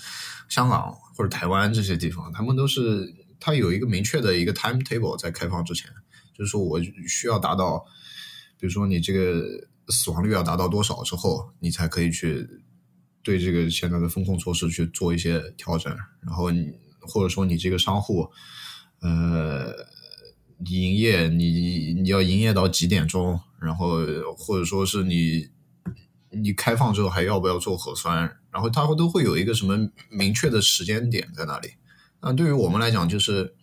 香港或者台湾这些地方，他们都是它有一个明确的一个 timetable 在开放之前，就是说我需要达到，比如说你这个死亡率要达到多少之后，你才可以去对这个现在的风控措施去做一些调整，然后或者说你这个商户，呃，营业你你要营业到几点钟，然后或者说是你。你开放之后还要不要做核酸？然后它会都会有一个什么明确的时间点在那里。那对于我们来讲，就是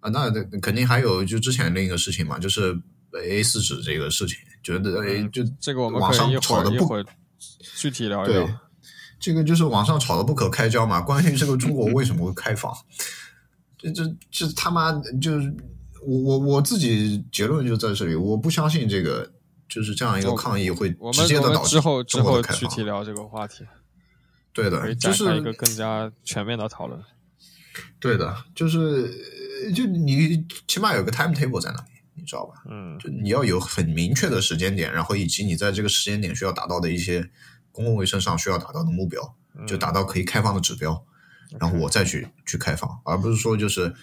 啊，那肯定还有就之前另一个事情嘛，就是 A 四纸这个事情，觉得哎，就这个我们网上可以一会吵的不具体聊一对聊。，这个就是网上吵得不可开交嘛。关于这个中国为什么会开放，这这这他妈就是我我我自己结论就在这里，我不相信这个。就是这样一个抗议会直接的导致之后之后中国的开放。具体聊这个话题，对的，就是一个更加全面的讨论。对的，就是就你起码有个 timetable 在那里，你知道吧？嗯就你要有很明确的时间点，然后以及你在这个时间点需要达到的一些公共卫生上需要达到的目标，嗯就达到可以开放的指标，然后我再去去开放，而不是说就是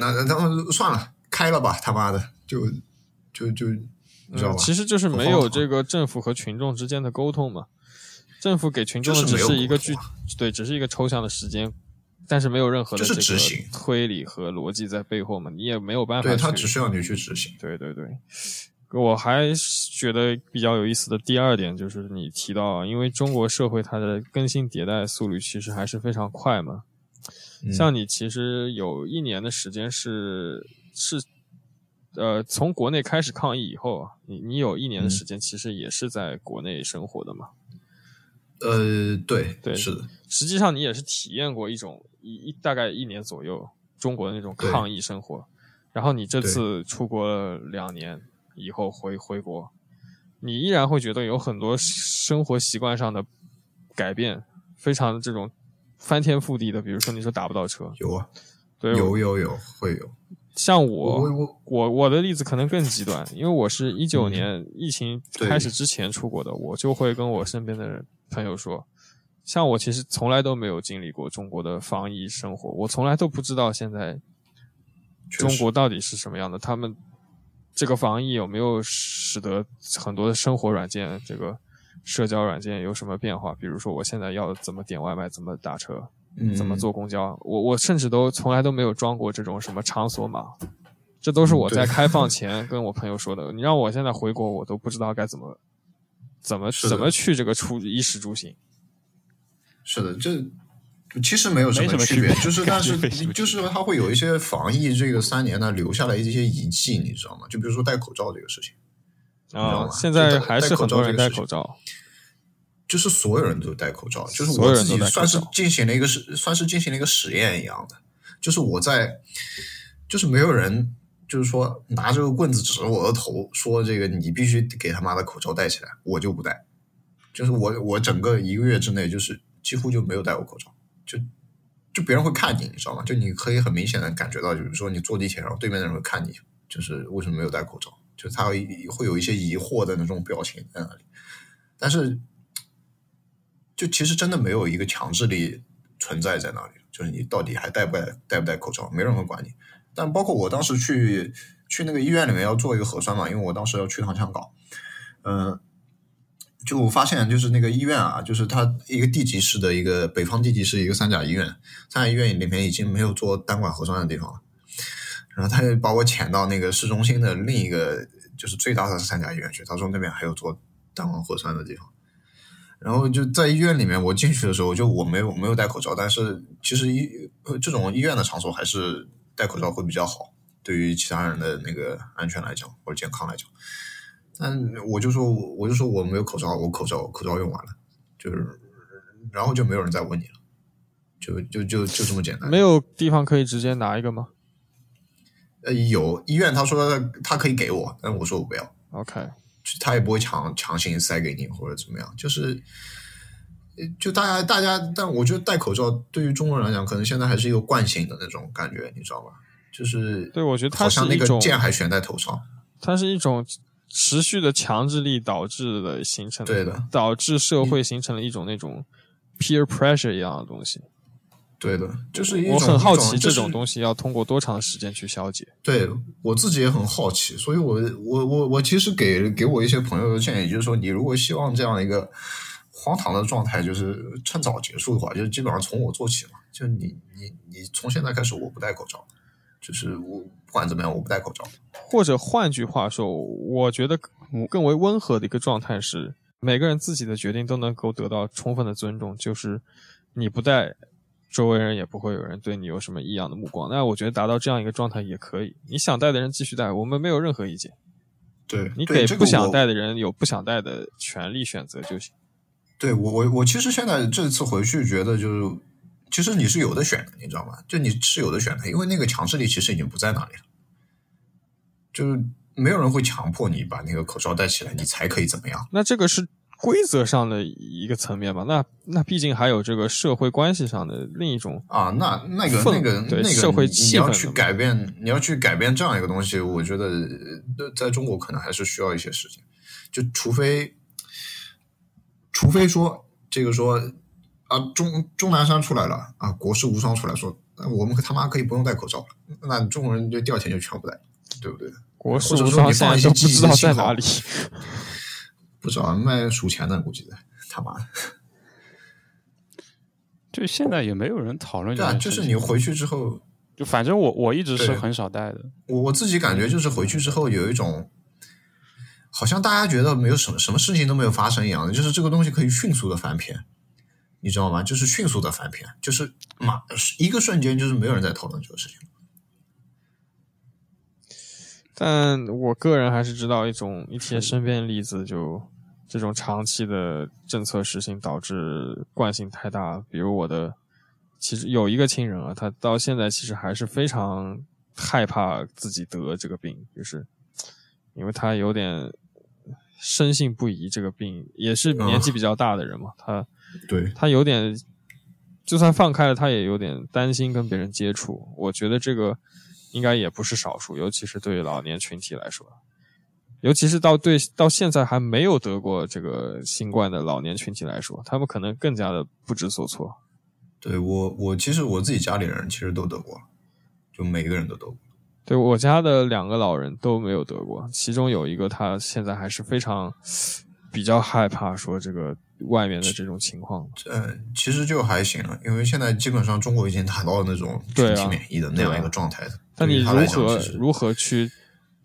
那那他们算了，开了吧，他妈的，就就就你知道吧？嗯，其实就是没有这个政府和群众之间的沟通嘛。政府给群众的只是一个具对，只是一个抽象的时间，但是没有任何的这个推理和逻辑在背后嘛，你也没有办法对去。他只需要你去执行。对对对，我还觉得比较有意思的第二点就是你提到啊，因为中国社会它的更新迭代速率其实还是非常快嘛。嗯像你其实有一年的时间是是呃从国内开始抗疫以后啊，你你有一年的嗯时间其实也是在国内生活的嘛。呃，对对是的，实际上你也是体验过一种一一大概一年左右中国的那种抗疫生活，然后你这次出国了两年以后回回国，你依然会觉得有很多生活习惯上的改变，非常这种翻天覆地的，比如说你说打不到车，有啊，对，有有有会有。像我我我的例子可能更极端，因为我是一九年疫情开始之前出国的，我就会跟我身边的人朋友说，像我其实从来都没有经历过中国的防疫生活，我从来都不知道现在中国到底是什么样的，他们这个防疫有没有使得很多的生活软件、这个社交软件有什么变化？比如说我现在要怎么点外卖，怎么打车，嗯怎么坐公交，我我甚至都从来都没有装过这种什么场所码，这都是我在开放 前跟我朋友说的。你让我现在回国，我都不知道该怎么怎么怎么去这个出衣食住行。是的，这其实没有什么区别，区别就是但是就是它会有一些防疫这个三年呢留下来一些遗迹，你知道吗？就比如说戴口罩这个事情，知道啊，吗现在还是很多人戴口罩，就是所有人都戴口罩，就是我自己算是进行了一个实，算是进行了一个实验一样的，就是我在，就是没有人。就是说，拿这个棍子指着我的头，说这个你必须给他妈的口罩戴起来，我就不戴。就是我，我整个一个月之内，就是几乎就没有戴过口罩，就就别人会看你，你知道吗？就你可以很明显的感觉到，就是说你坐地铁，然后对面的人会看你，就是为什么没有戴口罩，就是他会会有一些疑惑的那种表情在那里。但是，就其实真的没有一个强制力存在在那里，就是你到底还戴不戴戴不戴口罩，没人会管你。但包括我当时去去那个医院里面要做一个核酸嘛，因为我当时要去趟香港，嗯、就我发现就是那个医院啊，就是它一个地级市的一个北方地级市一个三甲医院，三甲医院里面已经没有做单管核酸的地方了。然后他就把我遣到那个市中心的另一个就是最大的三甲医院去，他说那边还有做单管核酸的地方。然后就在医院里面，我进去的时候就我没有没有戴口罩，但是其实医呃这种医院的场所还是戴口罩会比较好，对于其他人的那个安全来讲或者健康来讲。但我就说我就说我没有口罩，我口罩口罩用完了，就是然后就没有人再问你了，就就就就这么简单。没有地方可以直接拿一个吗呃，有医院他说他可以给我，但我说我不要，？OK，他也不会强强行塞给你或者怎么样，就是。呃就大家，大家，但我觉得戴口罩对于中国人来讲，可能现在还是一个惯性的那种感觉，你知道吧？就是对我觉得它好像那个是一种剑还悬在头上，它是一种持续的强制力导致的形成对的导致社会形成了一种那种 peer pressure 一样的东西。对的，就是一种我很好奇这种种东西要通过多长时间去消解。对我自己也很好奇，所以我我我我其实给给我一些朋友的建议，就是说，你如果希望这样一个荒唐的状态就是趁早结束的话，就基本上从我做起嘛，就你你你从现在开始我不戴口罩，就是我不管怎么样我不戴口罩，或者换句话说，我觉得更为温和的一个状态是，每个人自己的决定都能够得到充分的尊重，就是你不戴，周围人也不会有人对你有什么异样的目光。那我觉得达到这样一个状态也可以，你想带的人继续带，我们没有任何意见。对你给不想对这个我戴的人有不想带的权利选择就行。对我我我其实现在这次回去觉得就是，其实你是有的选的，你知道吗？就你是有的选的，因为那个强制力其实已经不在那里了，就是没有人会强迫你把那个口罩戴起来，你才可以怎么样。那这个是规则上的一个层面吧。那那毕竟还有这个社会关系上的另一种啊，那那个那个对那个，社会你你要去改变，你要去改变这样一个东西，我觉得呃在中国可能还是需要一些时间，就除非除非说这个说啊，钟钟南山出来了啊，国士无双出来说，我们他妈可以不用戴口罩了，那中国人就第二天就全部戴，对不对？国士无双你放一现在都不知道在哪里。不知道卖数钱的，估计的，他妈的，就现在也没有人讨论这对。就是你回去之后，就反正我我一直是很少带的。我我自己感觉就是回去之后有一种，好像大家觉得没有什么什么事情都没有发生一样的，就是这个东西可以迅速的翻篇，你知道吗？就是迅速的翻篇，就是马一个瞬间就是没有人在讨论这个事情。但我个人还是知道一种一些身边例子，就这种长期的政策实行导致惯性太大。比如我的，其实有一个亲人啊，他到现在其实还是非常害怕自己得这个病，就是因为他有点深信不疑，这个病也是年纪比较大的人嘛，他 对，他有点，就算放开了，他也有点担心跟别人接触。我觉得这个应该也不是少数，尤其是对于老年群体来说，尤其是到对到现在还没有得过这个新冠的老年群体来说，他们可能更加的不知所措。对我我其实我自己家里人其实都得过，就每个人都得过。对我家的两个老人都没有得过，其中有一个他现在还是非常比较害怕说这个外面的这种情况。呃，其实就还行了，因为现在基本上中国已经达到了那种群体免疫的那样一个状态的。但你如何如何去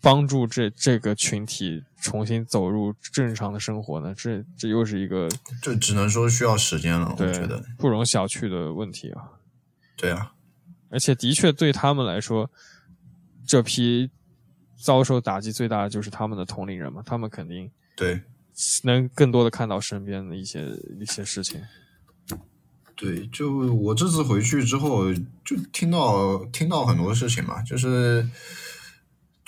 帮助这这个群体重新走入正常的生活呢？这这又是一个这只能说需要时间了，我觉得。不容小觑的问题啊！对啊，而且的确对他们来说，这批遭受打击最大的就是他们的同龄人嘛，他们肯定对能更多的看到身边的一些一些事情。对，就我这次回去之后，就听到听到很多事情嘛，就是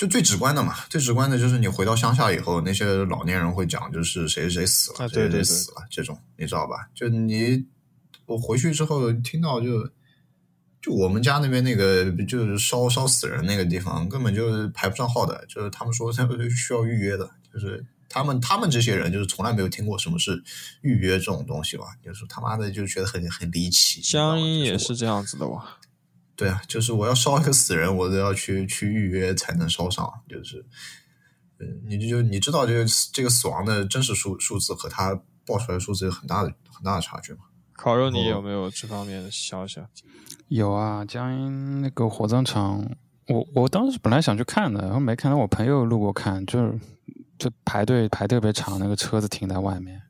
就最直观的嘛，最直观的就是你回到乡下以后，那些老年人会讲，就是谁谁谁死了，啊对对对谁谁死了这种，你知道吧？就你我回去之后听到就。就我们家那边那个，就是烧烧死人那个地方，根本就是排不上号的。就是他们说他们需要预约的，就是他们他们这些人就是从来没有听过什么是预约这种东西吧，就是他妈的就觉得很很离奇。江阴也是这样子的哇，对啊，就是我要烧一个死人，我都要去去预约才能烧上，就是，嗯，你就你知道这个这个死亡的真实数数字和他报出来的数字有很大的很大的差距吗？烤肉，你哦有没有这方面的消息啊？有啊，江阴那个火葬场，我我当时本来想去看的，然后没看到，我朋友路过看，就是就排队排特别长，那个车子停在外面，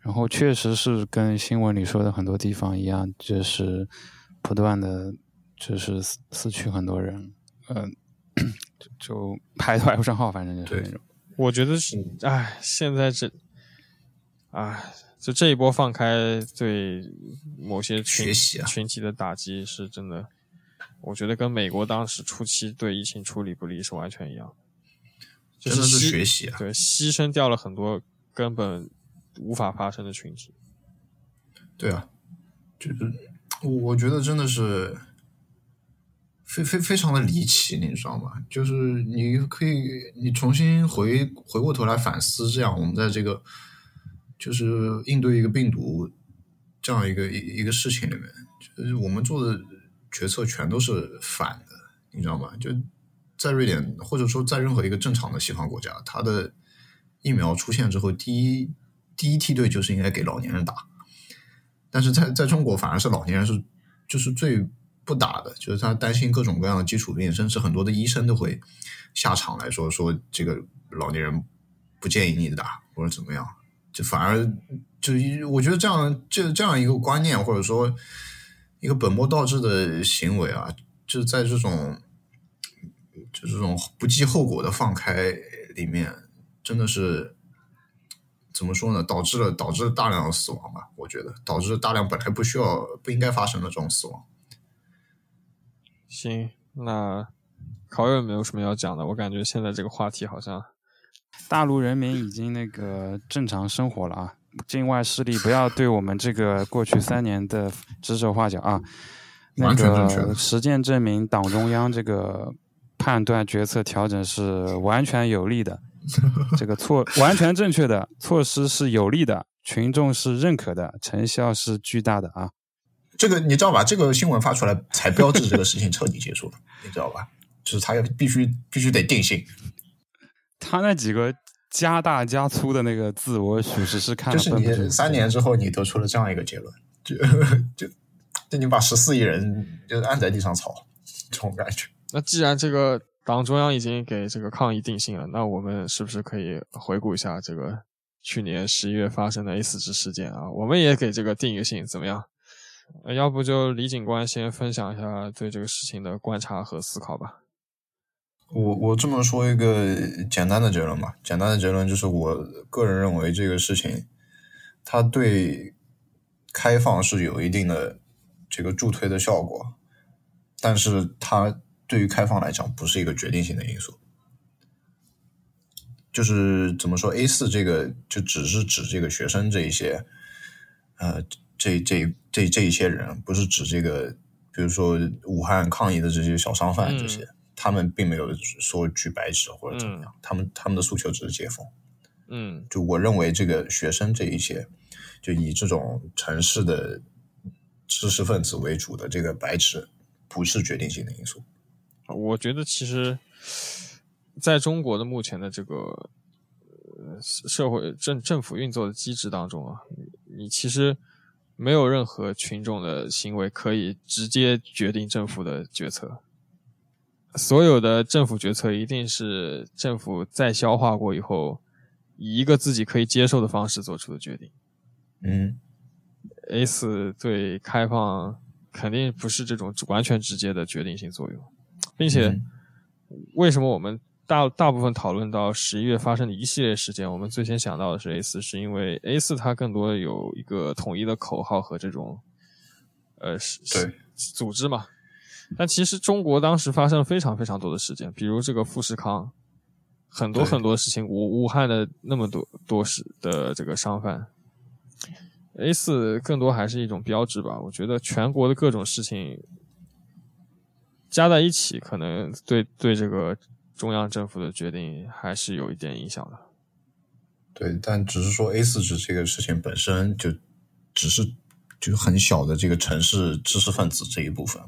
然后确实是跟新闻里说的很多地方一样，就是不断的就是死死去很多人，嗯、就 就排都排不上号，反正就是对那种。我觉得是，哎，现在这，哎，就这一波放开对某些群学习啊群体的打击是真的，我觉得跟美国当时初期对疫情处理不力是完全一样真的是学习啊！对，牺牲掉了很多根本无法发生的群体。对啊，就是我我觉得真的是非非非常的离奇，你知道吗？就是你可以你重新回回过头来反思，这样我们在这个就是应对一个病毒这样一个一一个事情里面，就是我们做的决策全都是反的，你知道吗？就在瑞典，或者说在任何一个正常的西方国家，它的疫苗出现之后，第一第一梯队就是应该给老年人打。但是在在中国反而是老年人是就是最不打的，就是他担心各种各样的基础病，甚至很多的医生都会下场来说说这个老年人不建议你打或者怎么样，就反而就一我觉得这样这这样一个观念或者说一个本末倒置的行为啊，就是在这种就这种不计后果的放开里面，真的是。怎么说呢？导致了导致了大量的死亡吧，我觉得导致了大量本来不需要不应该发生的这种死亡。行，那烤肉有没有什么要讲的？我感觉现在这个话题好像大陆人民已经那个正常生活了啊，境外势力不要对我们这个过去三年的指手画脚啊。那个实践证明，党中央这个判断决策调整是完全有利的，这个措完全正确的措施是有利的，群众是认可的，成效是巨大的啊。这个你知道吧？这个新闻发出来才标志这个事情彻底结束了，你知道吧？就是他要必须必须得定性。他那几个加大加粗的那个字，我属实是看了。就是你三年之后，你得出了这样一个结论，就 就就你把十四亿人就按在地上炒，这种感觉。那既然这个党中央已经给这个抗议定性了，那我们是不是可以回顾一下这个去年十一月发生的 A 四纸事件啊？我们也给这个定一个性，怎么样？呃要不就李警官先分享一下对这个事情的观察和思考吧。我我这么说一个简单的结论吧，简单的结论就是我个人认为这个事情，它对开放是有一定的这个助推的效果，但是它对于开放来讲不是一个决定性的因素。就是怎么说，A 四这个就只是指这个学生这一些，呃。这这这这一些人不是指这个，比如说武汉抗议的这些小商贩这些，他们并没有说举白纸或者怎么样，他们他们的诉求只是解封。嗯，就我认为这个学生这一些，就以这种城市的知识分子为主的这个白纸，不是决定性的因素。我觉得其实在中国的目前的这个呃社会政政府运作的机制当中啊，你其实。没有任何群众的行为可以直接决定政府的决策，所有的政府决策一定是政府在消化过以后，以一个自己可以接受的方式做出的决定。嗯四对开放肯定不是这种完全直接的决定性作用，并且为什么我们？大大部分讨论到十一月发生的一系列事件，我们最先想到的是 A 四，是因为 A 四它更多有一个统一的口号和这种，呃，对组织嘛。但其实中国当时发生了非常非常多的事件，比如这个富士康，很多很多事情，武武汉的那么多多事的这个商贩，A 四更多还是一种标志吧。我觉得全国的各种事情加在一起，可能对对这个。中央政府的决定还是有一点影响的，对，但只是说 A 四纸这个事情本身就只是就是很小的这个城市知识分子这一部分，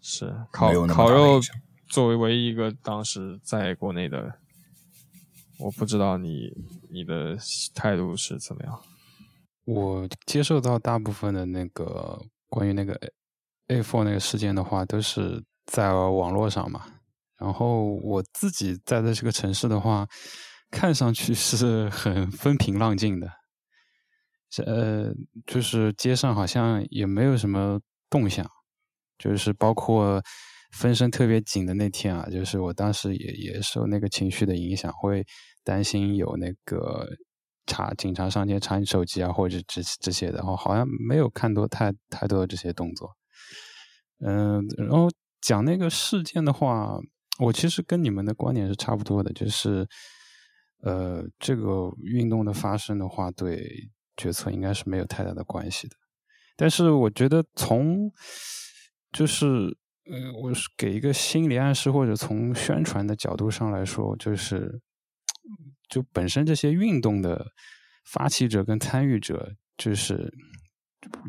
是烤烤肉作为唯一一个当时在国内的，我不知道你你的态度是怎么样。我接受到大部分的那个关于那个 A four 那个事件的话，都是在网络上嘛。然后我自己在的这个城市的话，看上去是很风平浪静的，呃，就是街上好像也没有什么动向，就是包括分身特别紧的那天啊，就是我当时也也受那个情绪的影响，会担心有那个查警察上街查你手机啊，或者这这些的，然后好像没有看多太太多的这些动作，嗯，然后讲那个事件的话。我其实跟你们的观点是差不多的，就是，呃，这个运动的发生的话，对决策应该是没有太大的关系的。但是我觉得从，就是，呃，我是给一个心理暗示，或者从宣传的角度上来说，就是，就本身这些运动的发起者跟参与者，就是，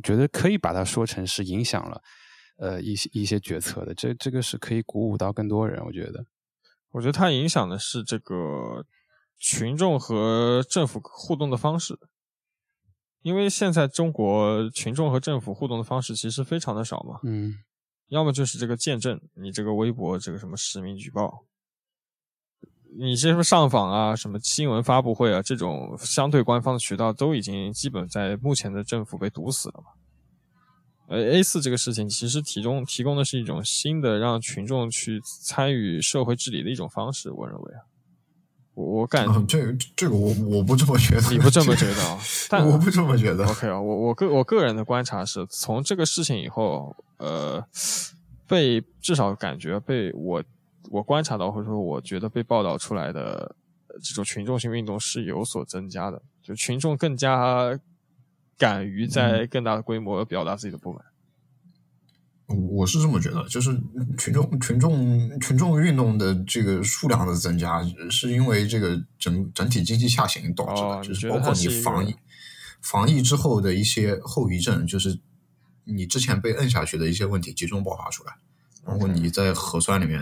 觉得可以把它说成是影响了。呃，一些一些决策的，这这个是可以鼓舞到更多人。我觉得，我觉得它影响的是这个群众和政府互动的方式，因为现在中国群众和政府互动的方式其实非常的少嘛。嗯，要么就是这个见证，你这个微博这个什么实名举报，你这什么上访啊，什么新闻发布会啊，这种相对官方的渠道都已经基本在目前的政府被堵死了嘛。呃，A 四这个事情其实提供提供的是一种新的让群众去参与社会治理的一种方式，我认为啊，我我感觉这个这个我我不这么觉得，你不这么觉得啊？但我不这么觉得。OK 啊，我我个我个人的观察是从这个事情以后，呃，被至少感觉被我我观察到或者说我觉得被报道出来的这种群众性运动是有所增加的，就群众更加敢于在更大的规模表达自己的不满。我是这么觉得，就是群众群众群众运动的这个数量的增加，是因为这个整整体经济下行导致的，哦就是包括你防疫防疫之后的一些后遗症，就是你之前被摁下去的一些问题集中爆发出来，然后你在核酸里面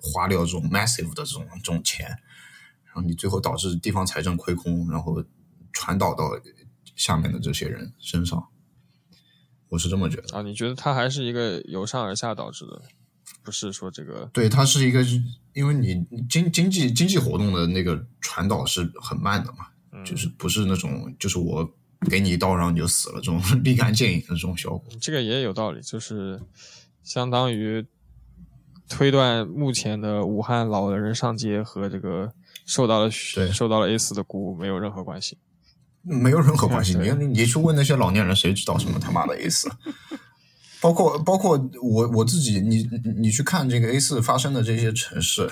花掉这种 massive 的这种这种钱，然后你最后导致地方财政亏空，然后传导到下面的这些人身上，我是这么觉得。啊，你觉得他还是一个由上而下导致的，不是说这个对，他是一个，因为你经经济经济活动的那个传导是很慢的嘛，嗯就是不是那种就是我给你一刀然后你就死了这种 立竿见影的这种效果。这个也有道理，就是相当于推断目前的武汉老人上街和这个受到了对受到了 A 四的鼓舞没有任何关系。没有任何关系。对你你去问那些老年人，谁知道什么他妈的 A 四？包括包括我我自己，你你你去看这个 A 四发生的这些城市，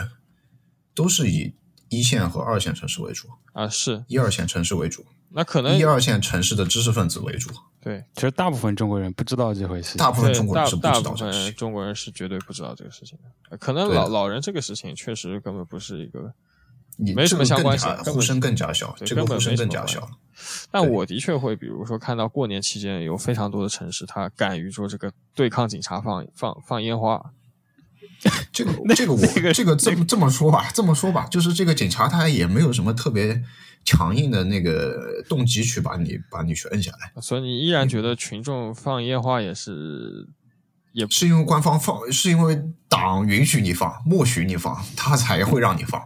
都是以一线和二线城市为主，啊，是，一二线城市为主，那可能一二线城市的知识分子为主，对其实大部分中国人不知道这回事。大部分中国人是不知道这个事情。分中国人是绝对不知道这个事情的。呃可能老老人这个事情确实根本不是一个，你没什么关性根本加呼声更加小，这个呼声更加小。但我的确会，比如说看到过年期间有非常多的城市，他敢于说这个对抗警察放放放烟花，这个这个我那个这个这么这么说吧，这么说吧，就是这个警察他也没有什么特别强硬的那个动机去把你把你去摁下来，所以你依然觉得群众放烟花也是也是因为官方放，是因为党允许你放，默许你放，他才会让你放。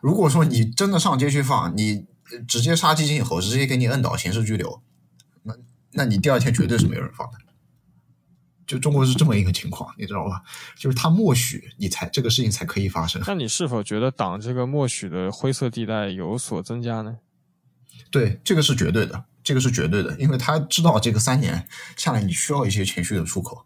如果说你真的上街去放，你呃直接杀鸡儆猴，直接给你摁倒，刑事拘留，那那你第二天绝对是没有人放的。就中国是这么一个情况，你知道吧？就是他默许你才这个事情才可以发生。那你是否觉得党这个默许的灰色地带有所增加呢？对，这个是绝对的，这个是绝对的，因为他知道这个三年下来，你需要一些情绪的出口。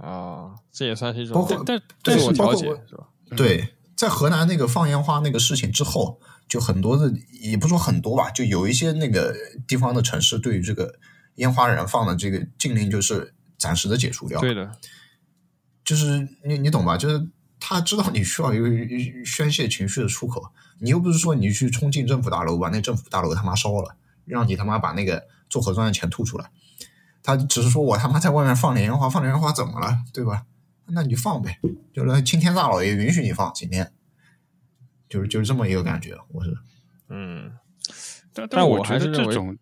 啊，这也算是一种包括但对自我调包括我节是吧？对，在河南那个放烟花那个事情之后，就很多的，也不说很多吧，就有一些那个地方的城市对于这个烟花燃放的这个禁令，就是暂时的解除掉。对的，就是你你懂吧？就是他知道你需要一个宣泄情绪的出口，你又不是说你去冲进政府大楼把那政府大楼他妈烧了，让你他妈把那个做核酸的钱吐出来。他只是说我他妈在外面放点烟花，放点烟花怎么了，对吧？那你就放呗，就是青天大老爷允许你放，今天就是就是这么一个感觉。我是嗯，但但我还是认为得这种，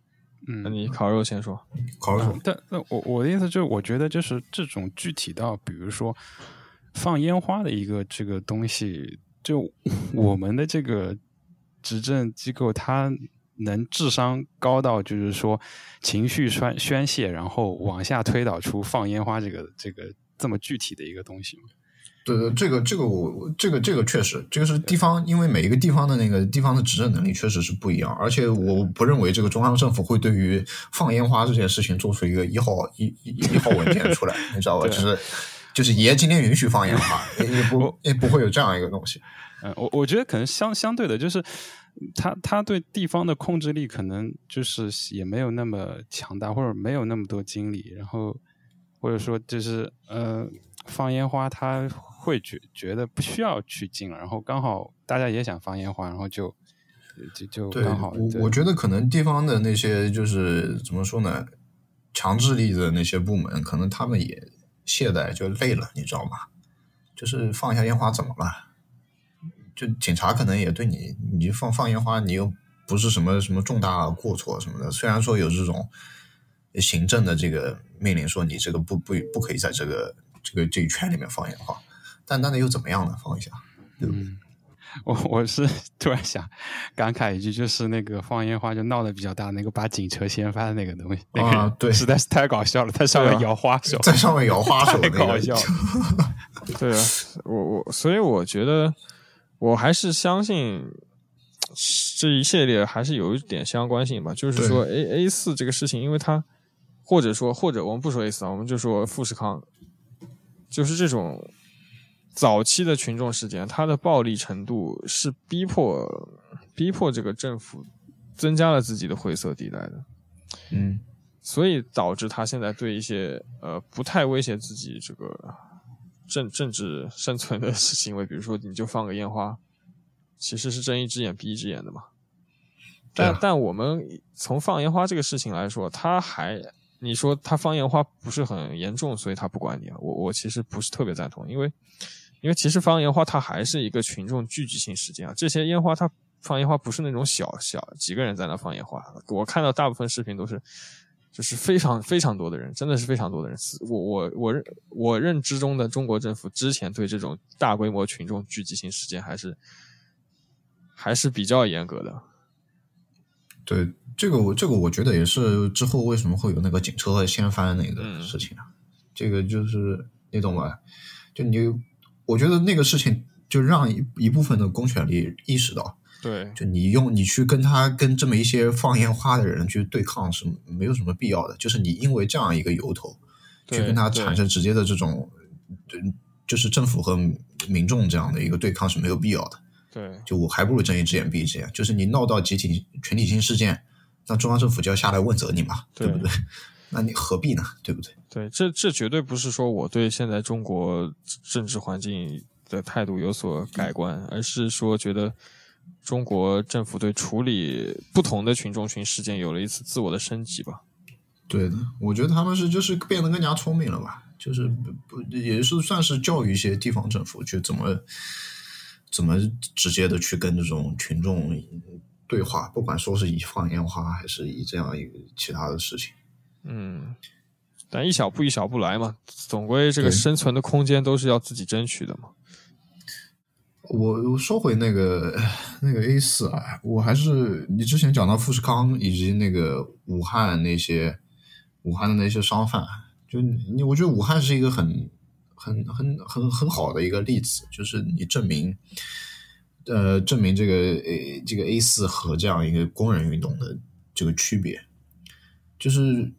嗯，那你烤肉先说。考虑说，但那我我的意思就是，我觉得就是这种具体到，比如说放烟花的一个这个东西，就我们的这个执政机构，它能智商高到就是说情绪宣宣泄，然后往下推导出放烟花这个这个这么具体的一个东西吗？对对，这个这个我我这个这个确实，这个是地方，因为每一个地方的那个地方的执政能力确实是不一样，而且我不认为这个中央政府会对于放烟花这件事情做出一个一号一一一号文件出来，你知道吧？就是就是爷今天允许放烟花，也也不也不会有这样一个东西。嗯，我我觉得可能相相对的，就是他他对地方的控制力可能就是也没有那么强大，或者没有那么多精力，然后或者说就是呃放烟花，他会觉觉得不需要去禁了，然后刚好大家也想放烟花，然后就就就，刚好我我觉得可能地方的那些就是怎么说呢，强制力的那些部门，可能他们也懈怠就累了，你知道吗？就是放一下烟花怎么了？就警察可能也对你，你放放烟花，你又不是什么什么重大过错什么的。虽然说有这种行政的这个命令，说你这个不不不可以在这个这个这一圈里面放烟花，但那又怎么样呢？放一下，对不对？嗯，我我是突然想感慨一句，就是那个放烟花就闹得比较大，那个把警车掀翻的那个东西，那个啊对实在是太搞笑了，在上面摇花手，在上面摇花手太，搞笑了。对啊，我我所以我觉得我还是相信这一系列还是有一点相关性吧。就是说，A A 四这个事情，因为它或者说或者我们不说 A 四啊，我们就说富士康，就是这种早期的群众事件，它的暴力程度是逼迫逼迫这个政府增加了自己的灰色地带的。嗯，所以导致他现在对一些呃不太威胁自己这个政政治生存的行为，比如说你就放个烟花，其实是睁一只眼闭一只眼的嘛。但、啊但我们从放烟花这个事情来说，他还你说他放烟花不是很严重，所以他不管你啊。我我其实不是特别赞同，因为因为其实放烟花它还是一个群众聚集性事件啊。这些烟花它放烟花不是那种小小几个人在那放烟花，我看到大部分视频都是就是非常非常多的人，真的是非常多的人。我我我认我认知中的中国政府之前对这种大规模群众聚集性事件还是还是比较严格的。对，这个我这个我觉得也是之后为什么会有那个警车掀翻那个事情啊，这个就是你懂吧？就你，我觉得那个事情就让一一部分的公权力意识到，对，就你用你去跟他跟这么一些放烟花的人去对抗是没有什么必要的，就是你因为这样一个由头去跟他产生直接的这种，就就是政府和民众这样的一个对抗是没有必要的。对，就我还不如睁一只眼闭一只眼。就是你闹到集体群体性事件，那中央政府就要下来问责你嘛，对对不对？那你何必呢？对不对？对，这这绝对不是说我对现在中国政治环境的态度有所改观，而是说觉得中国政府对处理不同的群众群事件有了一次自我的升级吧。对的，我觉得他们是就是变得更加聪明了吧，就是不不也是算是教育一些地方政府去怎么怎么直接的去跟这种群众对话，不管说是以放烟花还是以这样一个其他的事情。嗯，但一小步一小步来嘛，总归这个生存的空间都是要自己争取的嘛。我我说回那个那个 A 四啊，我还是你之前讲到富士康以及那个武汉那些武汉的那些商贩，就你我觉得武汉是一个很很很很很好的一个例子，就是你证明呃证明这个呃这个 A 四和这样一个工人运动的这个区别，就是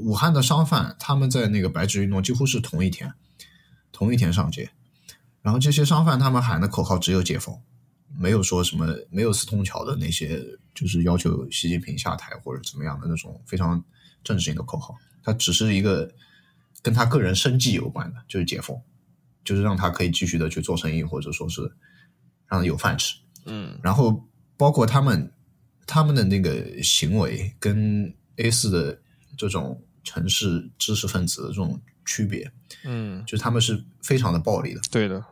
武汉的商贩他们在那个白纸运动几乎是同一天同一天上街。然后这些商贩他们喊的口号只有解封，没有说什么没有四通桥的那些，就是要求习近平下台或者怎么样的那种非常政治性的口号。它只是一个跟他个人生计有关的，就是解封，就是让他可以继续的去做生意，或者说是让他有饭吃。嗯然后包括他们他们的那个行为跟 A 四的这种城市知识分子的这种区别，嗯，就是他们是非常的暴力的。对的，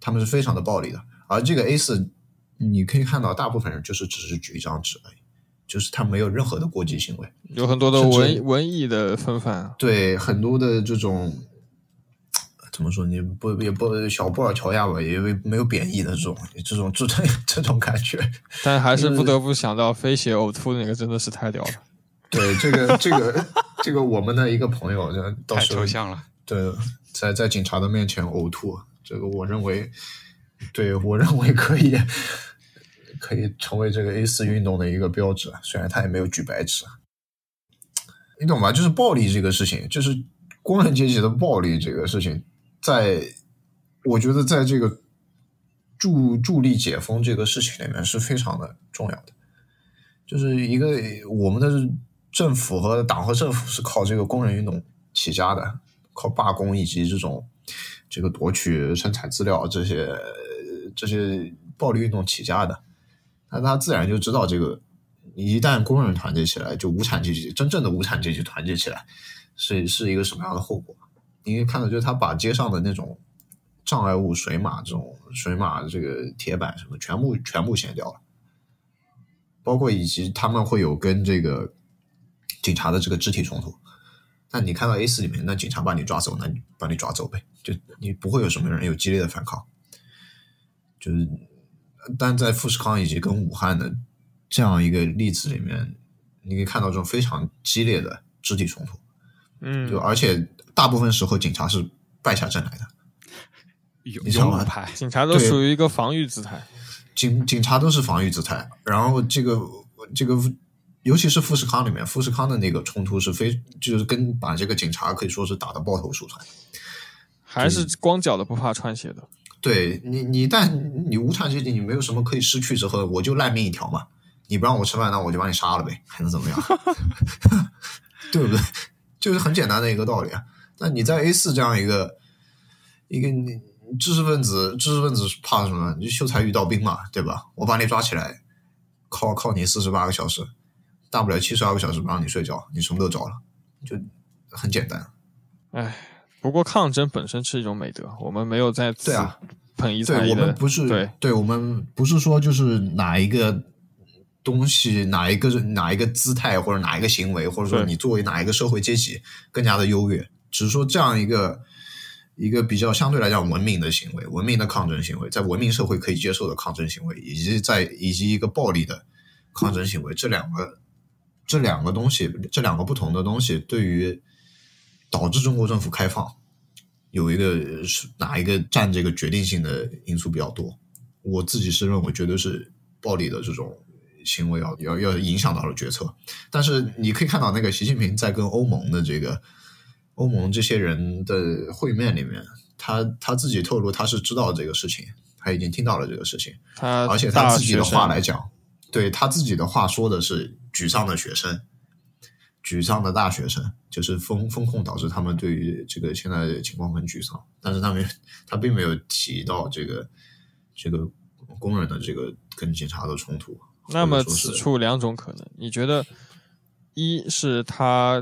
他们是非常的暴力的。而这个 A 四，你可以看到，大部分人就是只是举一张纸而已，就是他没有任何的过激行为。有很多的文文艺的风范。对很多的这种怎么说，你不也不小布尔乔亚吧，也没有贬义的这种这种这种 这种感觉。但还是不得不想到飞血呕吐那个真的是太屌了。对这个这个这个，我们的一个朋友，到太时候抽象了。对，在在警察的面前呕吐，这个我认为，对我认为可以，可以成为这个 A 四运动的一个标志。虽然他也没有举白纸，你懂吧？就是暴力这个事情，就是工人阶级的暴力这个事情，在我觉得在这个助助力解封这个事情里面是非常的重要的。就是一个我们的政府和党和政府是靠这个工人运动起家的，靠罢工以及这种这个夺取生产资料这些这些暴力运动起家的，那他自然就知道这个，一旦工人团结起来，就无产阶级真正的无产阶级团结起来，是是一个什么样的后果？你可以看到，就是他把街上的那种障碍物、水马这种水马这个铁板什么，全部全部掀掉了。包括以及他们会有跟这个警察的这个肢体冲突。那你看到 A 四里面，那警察把你抓走，那你把你抓走呗，就你不会有什么人有激烈的反抗。就是，但在富士康以及跟武汉的这样一个例子里面，你可以看到这种非常激烈的肢体冲突。嗯就而且大部分时候警察是败下阵来的，勇你知道吗勇武派，警察都属于一个防御姿态。警警察都是防御姿态，然后这个这个，尤其是富士康里面，富士康的那个冲突是非就是跟把这个警察可以说是打得抱头鼠窜。还是光脚的不怕穿鞋的。对你，你但你无产阶级，你没有什么可以失去之后，我就烂命一条嘛。你不让我吃饭，那我就把你杀了呗，还能怎么样？对不对？就是很简单的一个道理啊。那你在 A 四这样一个一个你知识分子，知识分子怕什么？你就秀才遇到兵嘛，对吧？我把你抓起来，靠靠你四十八个小时，大不了七十二个小时不让你睡觉，你什么都着了，就很简单。哎，不过抗争本身是一种美德，我们没有在此对啊捧一踩对一的，我们不是对对我们不是说就是哪一个东西哪一个哪一个姿态或者哪一个行为，或者说你作为哪一个社会阶级更加的优越，只是说这样一个一个比较相对来讲文明的行为，文明的抗争行为，在文明社会可以接受的抗争行为，以及在以及一个暴力的抗争行为，这两个这两个东西，这两个不同的东西，对于导致中国政府开放。有一个是哪一个占这个决定性的因素比较多？我自己是认为，绝对是暴力的这种行为要要要影响到了决策。但是你可以看到，那个习近平在跟欧盟的这个欧盟这些人的会面里面，他他自己透露他是知道这个事情，他已经听到了这个事情，他而且他自己的话来讲，对他自己的话说的是沮丧的学生，沮丧的大学生，就是风风控导致他们对于这个现在的情况很沮丧，但是他们他并没有提到这个这个工人的这个跟警察的冲突。那么此处两种可能，你觉得一是他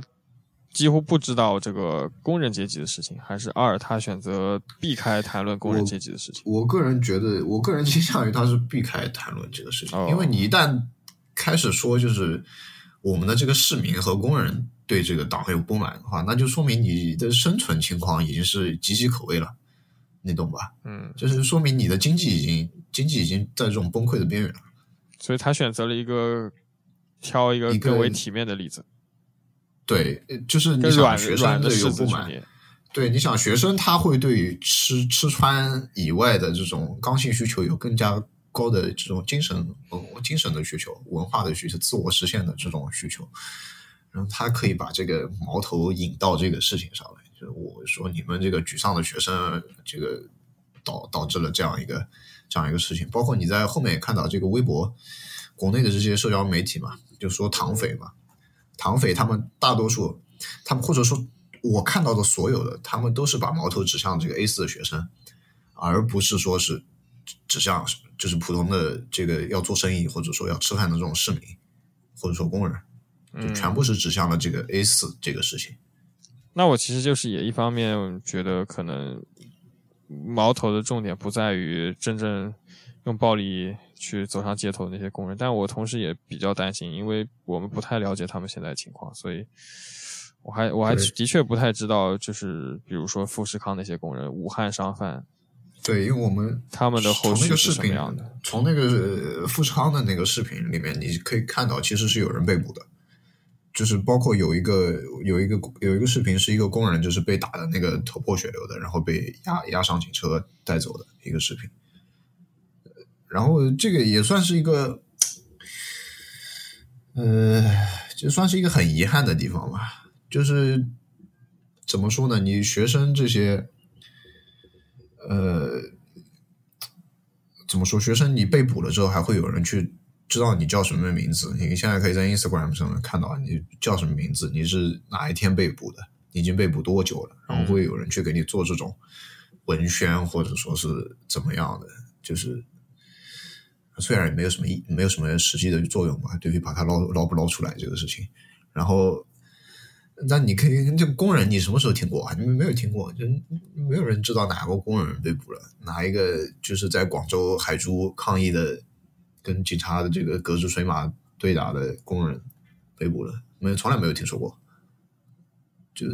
几乎不知道这个工人阶级的事情，还是二他选择避开谈论工人阶级的事情？我个人觉得，我个人倾向于他是避开谈论这个事情，哦因为你一旦开始说就是我们的这个市民和工人对这个党有不满的话，那就说明你的生存情况已经是岌岌可危了，你懂吧？嗯，就是说明你的经济已经经济已经在这种崩溃的边缘了。所以他选择了一个挑一个更为体面的例子，对，呃就是你想学生软的有不满，对，你想学生他会对于吃吃穿以外的这种刚性需求有更加高的这种精神呃精神的需求、文化的需求、自我实现的这种需求，然后他可以把这个矛头引到这个事情上来，就是我说你们这个沮丧的学生，这个导导致了这样一个这样一个事情，包括你在后面也看到这个微博国内的这些社交媒体嘛，就说唐匪嘛，唐匪他们大多数，他们或者说我看到的所有的，他们都是把矛头指向这个 A 四的学生，而不是说是指向什么就是普通的这个要做生意或者说要吃饭的这种市民，或者说工人，就嗯，全部是指向了这个 A 四这个事情。那我其实就是也一方面觉得可能矛头的重点不在于真正用暴力去走上街头的那些工人，但我同时也比较担心，因为我们不太了解他们现在的情况，所以我还我还的确不太知道，就是比如说富士康那些工人、武汉商贩对，因为我们他们的后从那个视频从那个呃富士康的那个视频里面，你可以看到，其实是有人被捕的，就是包括有一个有一个有一个视频是一个工人，就是被打的那个头破血流的，然后被押押上警车带走的一个视频。然后这个也算是一个，呃，就算是一个很遗憾的地方吧。就是怎么说呢？你学生这些，呃，怎么说？学生你被捕了之后，还会有人去知道你叫什么名字？你现在可以在 Instagram 上面看到你叫什么名字，你是哪一天被捕的，你已经被捕多久了？然后会有人去给你做这种文宣，或者说是怎么样的？就是虽然也没有什么意，没有什么实际的作用吧，对于把它捞捞不捞出来这个事情，然后。那你可以，这工人你什么时候听过啊？你们没有听过，就没有人知道哪个工人被捕了，哪一个就是在广州海珠抗议的，跟警察的这个隔着水马对打的工人被捕了，没有，从来没有听说过。就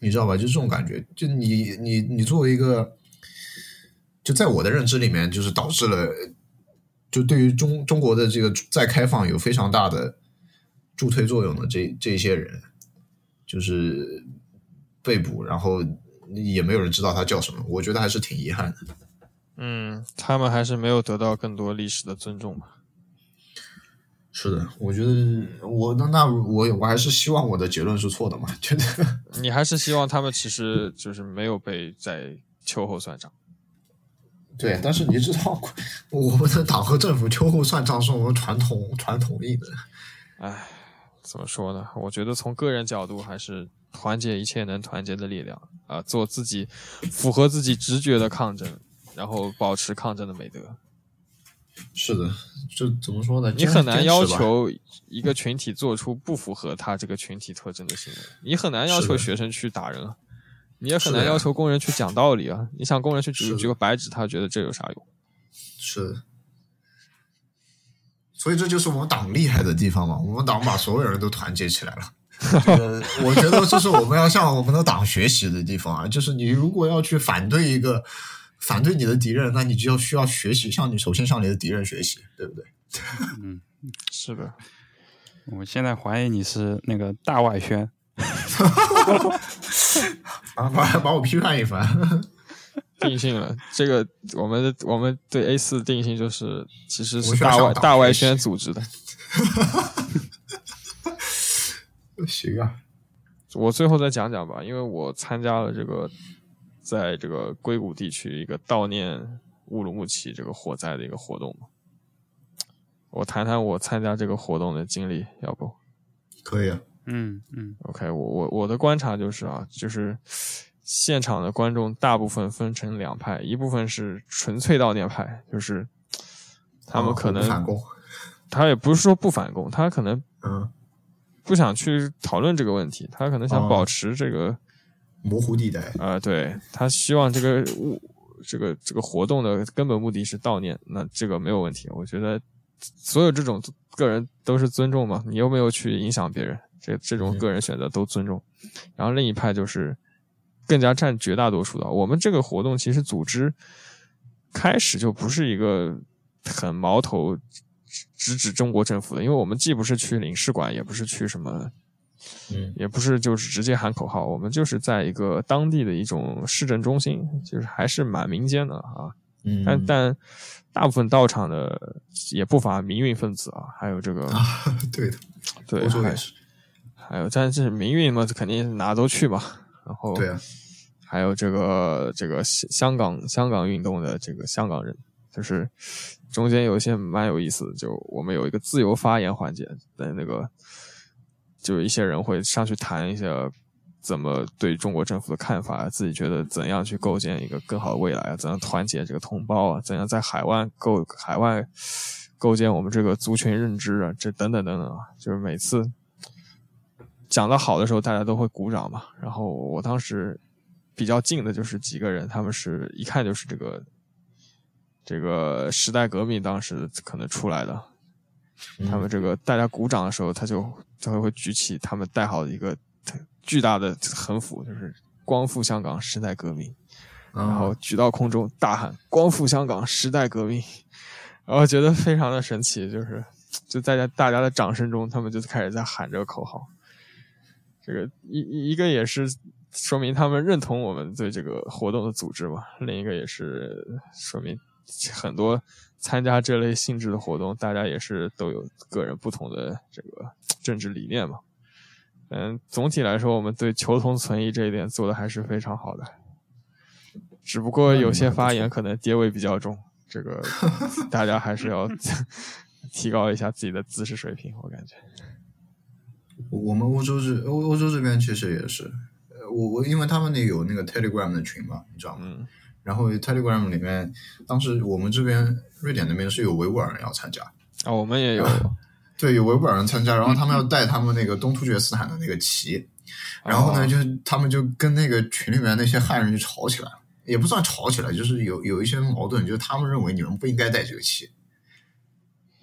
你知道吧？就这种感觉，就你你你作为一个，就在我的认知里面，就是导致了，就对于中中国的这个再开放有非常大的助推作用的这这些人。就是被捕，然后也没有人知道他叫什么，我觉得还是挺遗憾的。嗯，他们还是没有得到更多历史的尊重吧。是的，我觉得我那那我我还是希望我的结论是错的嘛，觉得你还是希望他们其实就是没有被在秋后算账。对，但是你知道，我们的党和政府秋后算账是我们传统传统硬的。唉，怎么说呢？我觉得从个人角度，还是团结一切能团结的力量啊，做自己符合自己直觉的抗争，然后保持抗争的美德。是的，就怎么说呢？你很难要求一个群体做出不符合他这个群体特征的行为，你很难要求学生去打人啊，你也很难要求工人去讲道理啊。你想工人去举举个白纸，他觉得这有啥用？是的。所以这就是我们党厉害的地方嘛，我们党把所有人都团结起来了。我觉得这是我们要向我们的党学习的地方啊，就是你如果要去反对一个反对你的敌人，那你就要需要学习，向你首先向你的敌人学习，对不对？嗯，是的。我现在怀疑你是那个大外宣，啊，把把我批判一番。定性了，这个我们的我们对 A 四定性就是其实是大外大外宣组织的。行啊，我最后再讲讲吧，因为我参加了这个在这个硅谷地区一个悼念乌鲁木齐这个火灾的一个活动嘛。我谈谈我参加这个活动的经历，要不？可以啊，嗯嗯，OK，我我我的观察就是啊，就是。现场的观众大部分分成两派，一部分是纯粹悼念派，就是他们可能反攻，他也不是说不反攻，他可能嗯。不想去讨论这个问题，他可能想保持这个模糊地带。啊，对他希望这个物这个这个活动的根本目的是悼念，那这个没有问题，我觉得所有这种个人都是尊重嘛，你又没有去影响别人，这这种个人选择都尊重，然后另一派就是。更加占绝大多数的。我们这个活动其实组织开始就不是一个很矛头直指中国政府的，因为我们既不是去领事馆，也不是去什么，嗯，也不是就是直接喊口号，我们就是在一个当地的一种市政中心，就是还是蛮民间的啊。嗯，但但大部分到场的也不乏民运分子啊，还有这个，对的，对，还是还有，但是民运嘛，肯定哪都去嘛。然后，对啊，还有这个这个香港香港运动的这个香港人，就是中间有一些蛮有意思的，就我们有一个自由发言环节的那个，就一些人会上去谈一下怎么对中国政府的看法，自己觉得怎样去构建一个更好的未来啊，怎样团结这个同胞啊，怎样在海外构海外构建我们这个族群认知啊，这等等等等啊，就是每次。讲的好的时候，大家都会鼓掌嘛。然后我当时比较近的就是几个人，他们是一看就是这个这个时代革命当时可能出来的。他们这个大家鼓掌的时候，他就他会会举起他们带好的一个巨大的横幅，就是“光复香港时代革命”，然后举到空中大喊“光复香港时代革命”，然后觉得非常的神奇，就是就在大家的掌声中，他们就开始在喊这个口号。这个一一个也是说明他们认同我们对这个活动的组织嘛，另一个也是说明很多参加这类性质的活动，大家也是都有个人不同的这个政治理念嘛。嗯，总体来说，我们对求同存异这一点做的还是非常好的，只不过有些发言可能跌位比较重，这个 大家还是要 提高一下自己的姿势水平，我感觉。我们欧洲这欧欧洲这边其实也是，呃，我我因为他们那有那个 Telegram 的群嘛，你知道吗？嗯。然后 Telegram 里面，当时我们这边瑞典那边是有维吾尔人要参加啊，我们也有，对，有维吾尔人参加，然后他们要带他们那个东突厥斯坦的那个旗，然后呢，就他们就跟那个群里面那些汉人就吵起来了，也不算吵起来，就是有有一些矛盾，就是他们认为你们不应该带这个旗。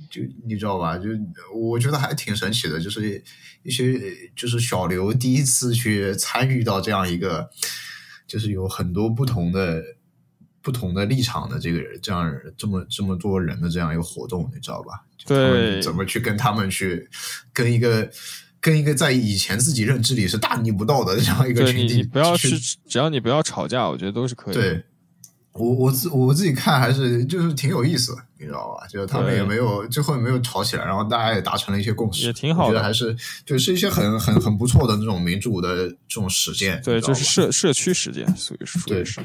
就你知道吧？就我觉得还挺神奇的，就是一些就是小刘第一次去参与到这样一个，就是有很多不同的不同的立场的这个这样这么这么多人的这样一个活动，你知道吧？对，怎么去跟他们去跟一个跟一个在以前自己认知里是大逆不道的这样一个群体，不要去，只要你不要吵架，我觉得都是可以。对。我我自我自己看还是就是挺有意思的，你知道吧？就是他们也没有最后也没有吵起来，然后大家也达成了一些共识，也挺好的。还是就是一些很很很不错的那种民主的这种实践。对，就是社社区实践，属于属于是。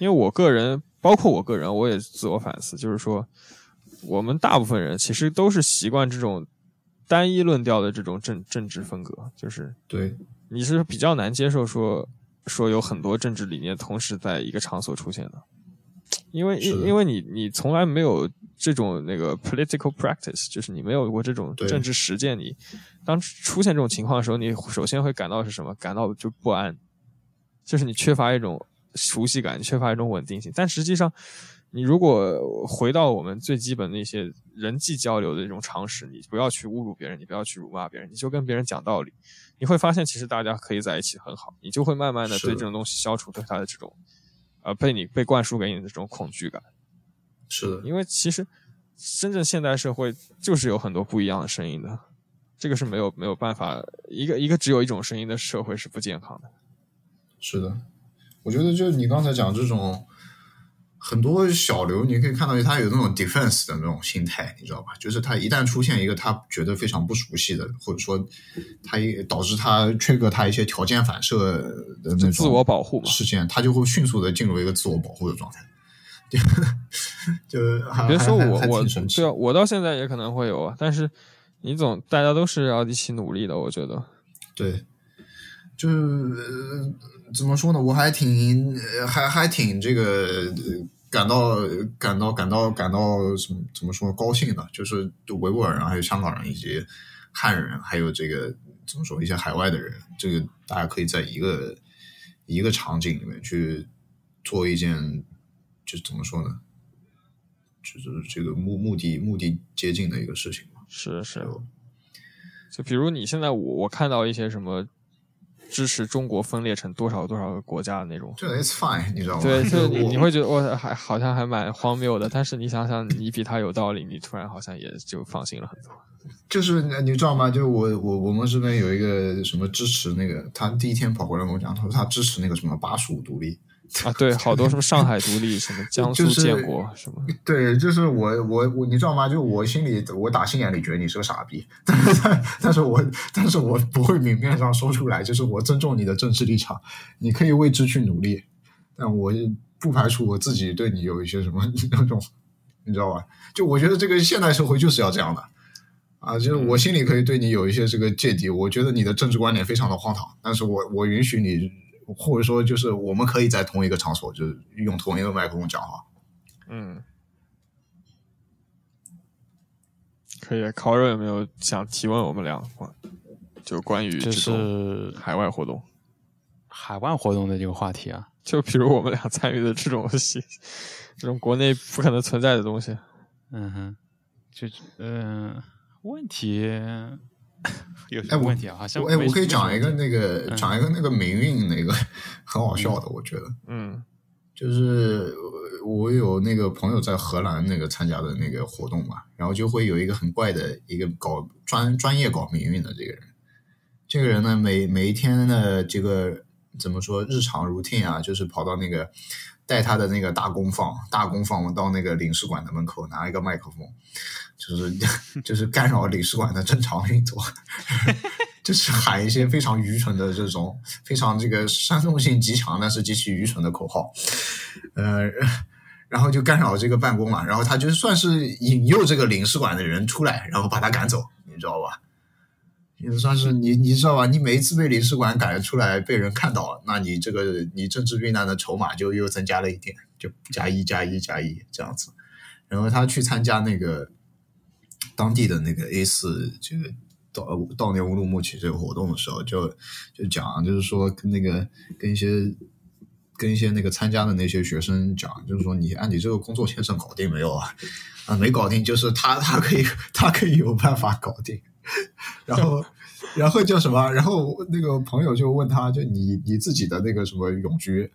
因为我个人，包括我个人，我也自我反思，就是说，我们大部分人其实都是习惯这种单一论调的这种政政治风格，就是对，你是比较难接受说说有很多政治理念同时在一个场所出现的，因为因因为你你从来没有这种那个 political practice，就是你没有过这种政治实践，你当出现这种情况的时候，你首先会感到是什么？感到就不安，就是你缺乏一种。熟悉感，缺乏一种稳定性。但实际上，你如果回到我们最基本的一些人际交流的这种常识，你不要去侮辱别人，你不要去辱骂别人，你就跟别人讲道理，你会发现其实大家可以在一起很好。你就会慢慢的对这种东西消除对他的这种，呃，被你被灌输给你的这种恐惧感。是的，因为其实真正现代社会就是有很多不一样的声音的，这个是没有没有办法，一个一个只有一种声音的社会是不健康的。是的。我觉得就你刚才讲这种很多小刘，你可以看到他有那种 defense 的那种心态，你知道吧？就是他一旦出现一个他觉得非常不熟悉的，或者说他导致他缺个他一些条件反射的那种自我保护事件，他就会迅速的进入一个自我保护的状态。就别说我我对啊，我到现在也可能会有啊，但是你总大家都是要一起努力的，我觉得对，就是。怎么说呢？我还挺还还挺这个感到感到感到感到什么怎么说高兴呢？就是维吾尔人、还有香港人以及汉人，还有这个怎么说一些海外的人，这个大家可以在一个一个场景里面去做一件，就怎么说呢？就是这个目目的目的接近的一个事情嘛。是是。就比如你现在我我看到一些什么。支持中国分裂成多少多少个国家的那种，就 it's fine，你知道吗？对，就你你会觉得我还好像还蛮荒谬的，但是你想想，你比他有道理，你突然好像也就放心了很多。就是你知道吗？就我我我们这边有一个什么支持那个，他第一天跑过来跟我讲，他说他支持那个什么八十五独立。啊，对，好多什么上海独立，什么江苏建国，什么，对，就是我我我，你知道吗？就我心里，我打心眼里觉得你是个傻逼，但是但是我但是我不会明面上说出来，就是我尊重你的政治立场，你可以为之去努力，但我不排除我自己对你有一些什么 那种，你知道吧？就我觉得这个现代社会就是要这样的啊，就是我心里可以对你有一些这个芥蒂，我觉得你的政治观点非常的荒唐，但是我我允许你。或者说，就是我们可以在同一个场所，就是用同一个麦克风讲话。嗯，可以。考瑞有没有想提问我们俩？就关于这是海外活动、海外活动的这个话题啊？就比如我们俩参与的这种西，这种国内不可能存在的东西。嗯哼，就嗯，问题。有什么问题啊？好像哎，我可以讲一个那个，讲一个那个霉运那个很好笑的，我觉得，嗯，就是我有那个朋友在荷兰那个参加的那个活动嘛，然后就会有一个很怪的一个搞专专业搞霉运的这个人，这个人呢，每每一天的这个怎么说日常 routine 啊，就是跑到那个带他的那个大功放大功放到那个领事馆的门口拿一个麦克风。就是 就是干扰领事馆的正常运作，就是喊一些非常愚蠢的这种非常这个煽动性极强但是极其愚蠢的口号，呃，然后就干扰这个办公嘛，然后他就算是引诱这个领事馆的人出来，然后把他赶走，你知道吧？也算是你你知道吧？你每一次被领事馆赶出来被人看到，那你这个你政治避难的筹码就又增加了一点，就加一加一加一这样子，然后他去参加那个。当地的那个 A 四这个悼悼念乌鲁木齐这个活动的时候，就就讲，就是说跟那个跟一些跟一些那个参加的那些学生讲，就是说你按你这个工作签证搞定没有啊？啊，没搞定，就是他他可以他可以有办法搞定。然后 然后叫什么？然后那个朋友就问他就你你自己的那个什么永居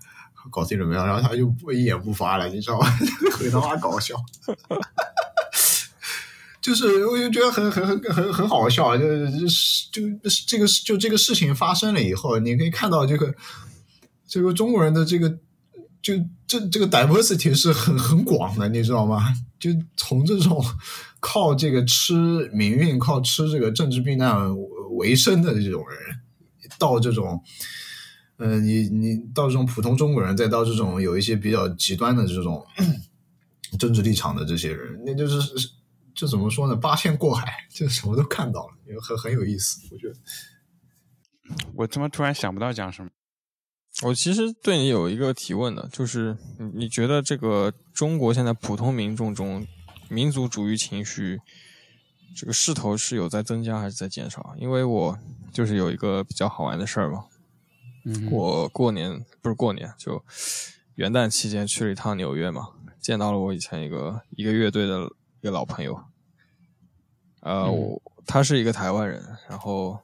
搞定了没有？然后他就不一言不发了，你知道吗？很他妈搞笑。就是我就觉得很很很很很好笑，就就是就这个就这个事情发生了以后，你可以看到这个这个中国人的这个就这这个 diversity 是很很广的，你知道吗？就从这种靠这个吃民运、靠吃这个政治避难为生的这种人，到这种呃，你你到这种普通中国人，再到这种有一些比较极端的这种政治立场的这些人，那就是这怎么说呢？八仙过海，就什么都看到了，也很很有意思，我觉得。我他妈突然想不到讲什么。我其实对你有一个提问的，就是你你觉得这个中国现在普通民众中民族主义情绪这个势头是有在增加还是在减少？因为我就是有一个比较好玩的事儿嘛，嗯，我过年不是过年，就元旦期间去了一趟纽约嘛，见到了我以前一个一个乐队的一个老朋友，呃，我他是一个台湾人，然后。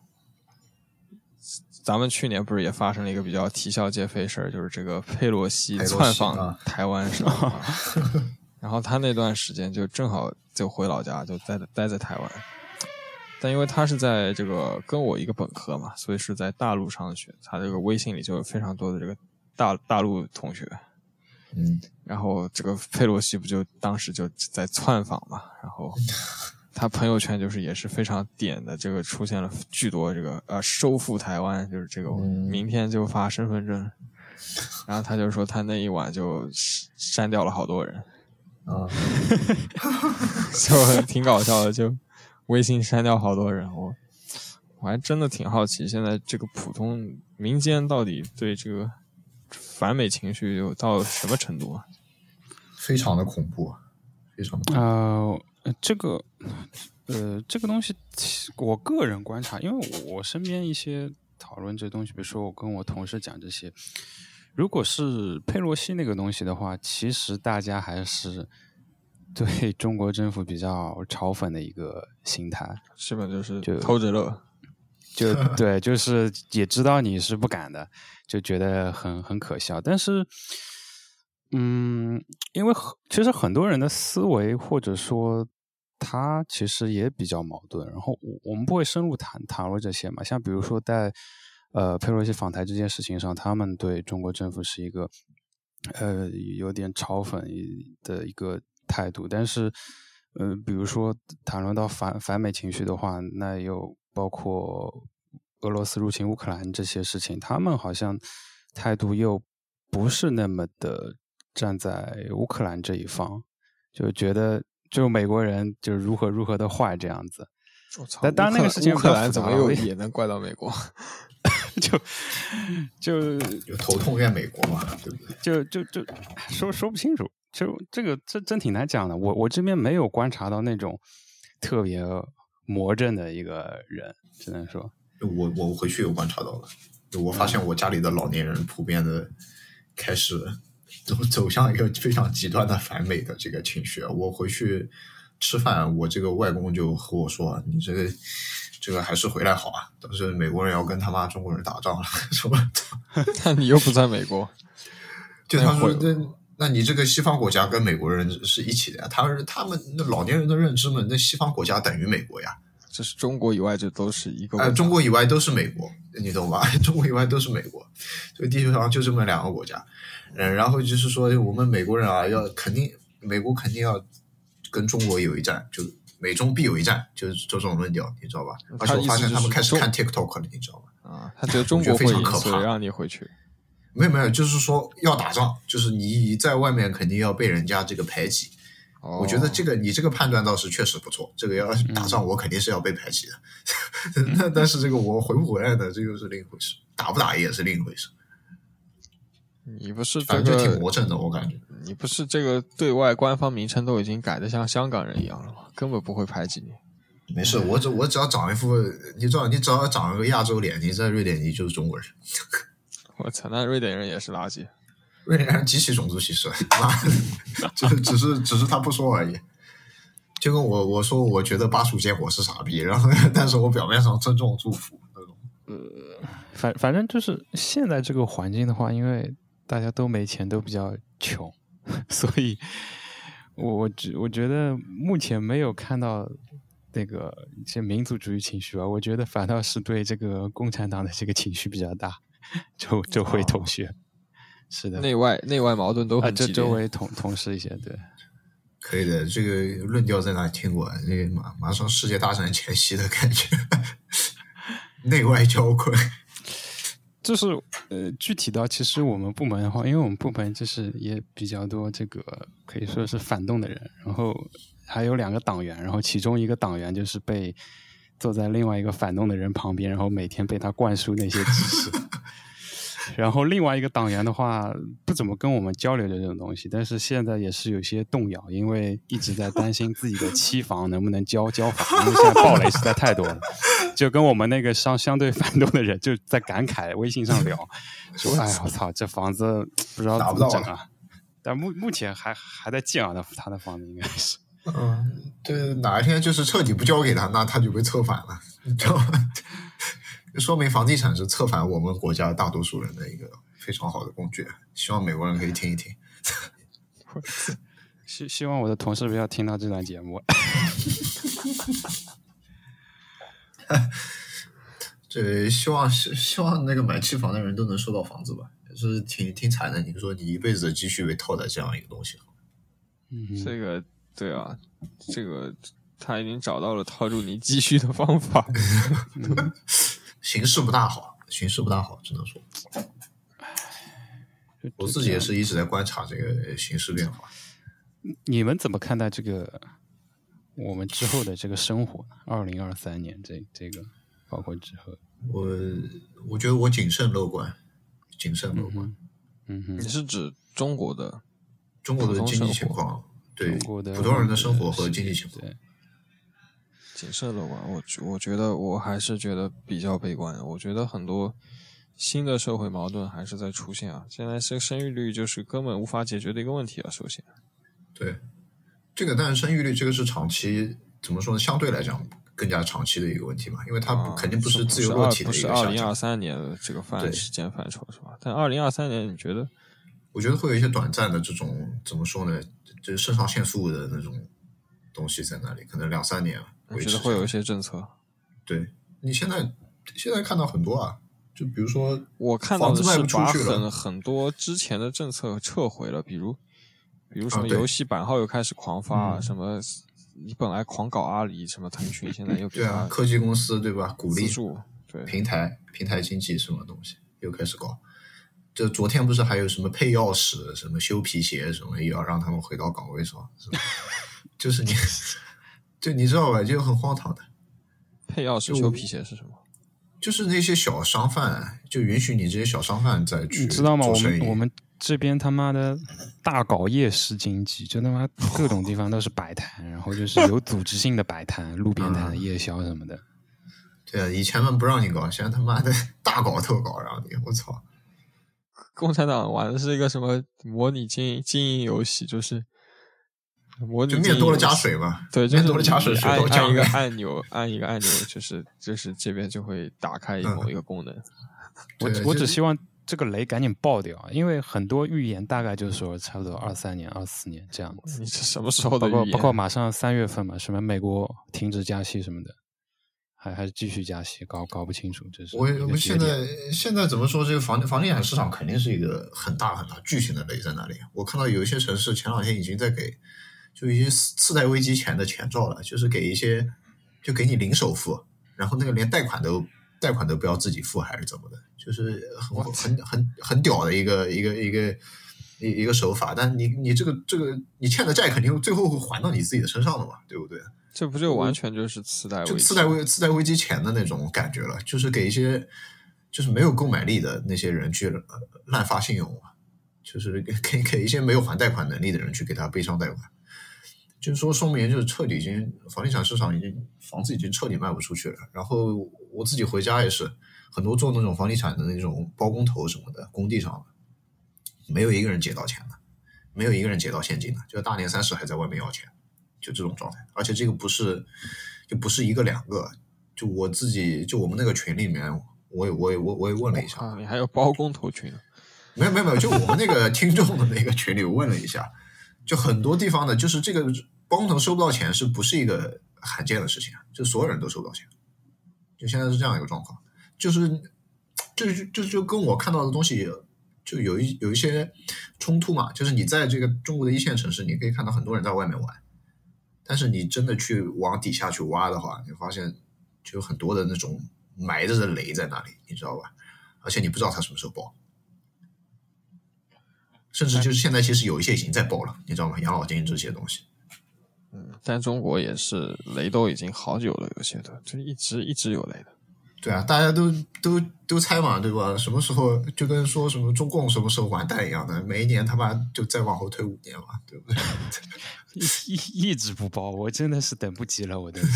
咱们去年不是也发生了一个比较啼笑皆非事儿，就是这个佩洛西窜访台湾是吧？然后他那段时间就正好就回老家，就待待在台湾。但因为他是在这个跟我一个本科嘛，所以是在大陆上学。他这个微信里就有非常多的这个大大陆同学。嗯，然后这个佩洛西不就当时就在窜访嘛，然后。他朋友圈就是也是非常点的，这个出现了巨多这个呃收复台湾，就是这个明天就发身份证，然后他就说他那一晚就删掉了好多人，啊，就挺搞笑的，就微信删掉好多人，我我还真的挺好奇，现在这个普通民间到底对这个反美情绪有到什么程度啊？非常的恐怖，非常啊。呃，这个，呃，这个东西，我个人观察，因为我身边一些讨论这东西，比如说我跟我同事讲这些，如果是佩洛西那个东西的话，其实大家还是对中国政府比较嘲讽的一个心态，是吧？就是就偷着乐，就对，就是也知道你是不敢的，就觉得很很可笑，但是。嗯，因为其实很多人的思维或者说他其实也比较矛盾，然后我我们不会深入谈谈论这些嘛。像比如说在呃佩洛西访台这件事情上，他们对中国政府是一个呃有点嘲讽的一个态度，但是呃比如说谈论到反反美情绪的话，那又包括俄罗斯入侵乌克兰这些事情，他们好像态度又不是那么的。站在乌克兰这一方，就觉得就美国人就如何如何的坏这样子。我操！但当然那个事情，乌克兰怎么又也能怪到美国？就就 就头痛怨美国嘛，对不对？就就就说说不清楚。就这个这真挺难讲的。我我这边没有观察到那种特别魔怔的一个人，只能说，我我回去有观察到了。我发现我家里的老年人普遍的开始。走走向一个非常极端的反美的这个情绪。我回去吃饭，我这个外公就和我说：“你这个这个还是回来好啊，都是美国人要跟他妈中国人打仗了，什么？那你又不在美国，就他说那那你这个西方国家跟美国人是一起的呀？他们他们那老年人的认知嘛，那西方国家等于美国呀。”这是中国以外就都是一个，呃，中国以外都是美国，你懂吧？中国以外都是美国，这个地球上就这么两个国家，嗯，然后就是说我们美国人啊，要肯定美国肯定要跟中国有一战，就美中必有一战，就是这种论调，你知道吧？而且我发现他们开始看 TikTok 了，你知道吗？啊，他觉得中国会赢，所以让你回去。没有没有，就是说要打仗，就是你在外面肯定要被人家这个排挤。我觉得这个你这个判断倒是确实不错。这个要打仗，我肯定是要被排挤的。那但是这个我回不回来呢？这又是另一回事。打不打也是另一回事。你不是反正挺魔怔的，我感觉。你不是这个对外官方名称都已经改的像香港人一样了吗？根本不会排挤你。没事，我只我只要长一副，你知道，你只要长一个亚洲脸，你在瑞典你就是中国人。我操，那瑞典人也是垃圾。瑞典人极其种族歧视，只只是只是他不说而已。就跟我我说，我觉得巴蜀见火是傻逼，然后但是我表面上尊重祝福那种。呃，反反正就是现在这个环境的话，因为大家都没钱，都比较穷，所以我我觉我觉得目前没有看到那个一些民族主义情绪吧。我觉得反倒是对这个共产党的这个情绪比较大。周周围同学。是的，内外内外矛盾都很激烈。周围同同事一些，对，可以的。这个论调在哪听过？那个马马上世界大战前夕的感觉，内外交困。就是呃，具体到其实我们部门的话，因为我们部门就是也比较多这个可以说是反动的人，然后还有两个党员，然后其中一个党员就是被坐在另外一个反动的人旁边，然后每天被他灌输那些知识。然后另外一个党员的话，不怎么跟我们交流的这种东西，但是现在也是有些动摇，因为一直在担心自己的期房能不能交交房，因为现在暴雷实在太多了。就跟我们那个相相对反动的人就在感慨，微信上聊说：“哎呀，我操，这房子不知道怎么整啊！”但目目前还还在建啊，他他的房子应该是。嗯，对，哪一天就是彻底不交给他，那他就被策反了，你知道吗？说明房地产是策反我们国家大多数人的一个非常好的工具。希望美国人可以听一听。希希望我的同事不要听到这段节目。这希望希希望那个买期房的人都能收到房子吧，也是挺挺惨的。你说你一辈子的积蓄被套在这样一个东西上，嗯，这个对啊，这个他已经找到了套住你积蓄的方法。形势不大好，形势不大好，只能说，我自己也是一直在观察这个形势变化。你们怎么看待这个我们之后的这个生活？二零二三年这这个包括之后，我我觉得我谨慎乐观，谨慎乐观。嗯哼，你是指中国的中国的经济情况？对，中国的普通人的生活和经济情况。对。谨慎乐观，我我觉得我还是觉得比较悲观。我觉得很多新的社会矛盾还是在出现啊。现在生生育率就是根本无法解决的一个问题啊。首先，对这个，但是生育率这个是长期怎么说呢？相对来讲更加长期的一个问题嘛，因为它啊肯定不是自由落体的不是一个下降二零二。三年的这个范对时间范畴是吧？但二零二三年你觉得我觉得会有一些短暂的这种怎么说呢？就是肾上腺素的那种东西在那里，可能两三年你维持下来觉得会有一些政策？对你现在现在看到很多啊，就比如说我看到的是把很很多之前的政策撤回了，比如比如什么游戏版号又开始狂发，啊嗯什么你本来狂搞阿里，什么腾讯，现在又对啊，科技公司对吧？鼓励资助，对，平台平台经济什么东西又开始搞。这昨天不是还有什么配钥匙、什么修皮鞋什么，也要让他们回到岗位上，是吧？就是你，就你知道吧，就很荒唐的。配钥匙修皮鞋是什么？就是那些小商贩，就允许你这些小商贩再去你知道吗？我们我们这边他妈的大搞夜市经济，就他妈各种地方都是摆摊，然后就是有组织性的摆摊、路边摊、夜宵什么的。对啊，以前们不让你搞，现在他妈的大搞特搞，让你我操！共产党玩的是一个什么模拟经营经营游戏，就是模拟就面多了加水嘛，对，就多了加水，按按一个。按钮，按一个按钮，就是就是这边就会打开某一个功能。我我只希望这个雷赶紧爆掉，因为很多预言大概就是说差不多二三年、二四年这样子。你这什么时候的？包括包括马上三月份嘛，什么美国停止加息什么的，还还是继续加息，搞搞不清楚。这是我我们现在现在怎么说？这个房房地产市场肯定是一个很大很大巨型的雷在那里。我看到有一些城市前两天已经在给，就一些次次贷危机前的前兆了，就是给一些就给你零首付，然后那个连贷款都贷款都不要自己付，还是怎么的？就是很很很很屌的一个一个一个一一个手法。但你你这个这个你欠的债肯定最后会还到你自己的身上的嘛，对不对？这不就完全就是次贷危机？就次贷危次贷危机前的那种感觉了，就是给一些就是没有购买力的那些人去呃滥发信用嘛，就是给给给一些没有还贷款能力的人去给他背上贷款，就是说说明就是彻底已经房地产市场已经房子已经彻底卖不出去了。然后我自己回家也是很多做那种房地产的那种包工头什么的，工地上的没有一个人借到钱的，没有一个人借到现金的，就大年三十还在外面要钱。就这种状态，而且这个不是就不是一个两个，就我自己就我们那个群里面，我也我也我我也问了一下，啊，你还有包工头群？没有没有没有，就我们那个 听众的那个群里我问了一下，就很多地方的，就是这个包工头收不到钱，是不是一个罕见的事情啊？就所有人都收不到钱，就现在是这样一个状况，就是就就就就跟我看到的东西就有一有一些冲突嘛，就是你在这个中国的一线城市，你可以看到很多人在外面玩。但是你真的去往底下去挖的话，你发现就有很多的那种埋着的雷在那里，你知道吧？而且你不知道它什么时候爆。甚至就是现在，其实有一些已经在爆了，你知道吗？养老金这些东西。嗯，但中国也是雷都已经好久了，有些的就一直一直有雷的。对啊，大家都都都猜嘛，对吧？什么时候就跟说什么中共什么时候完蛋一样的，每一年他妈就再往后推五年嘛，对不对？一一一直不包，我真的是等不及了，我的。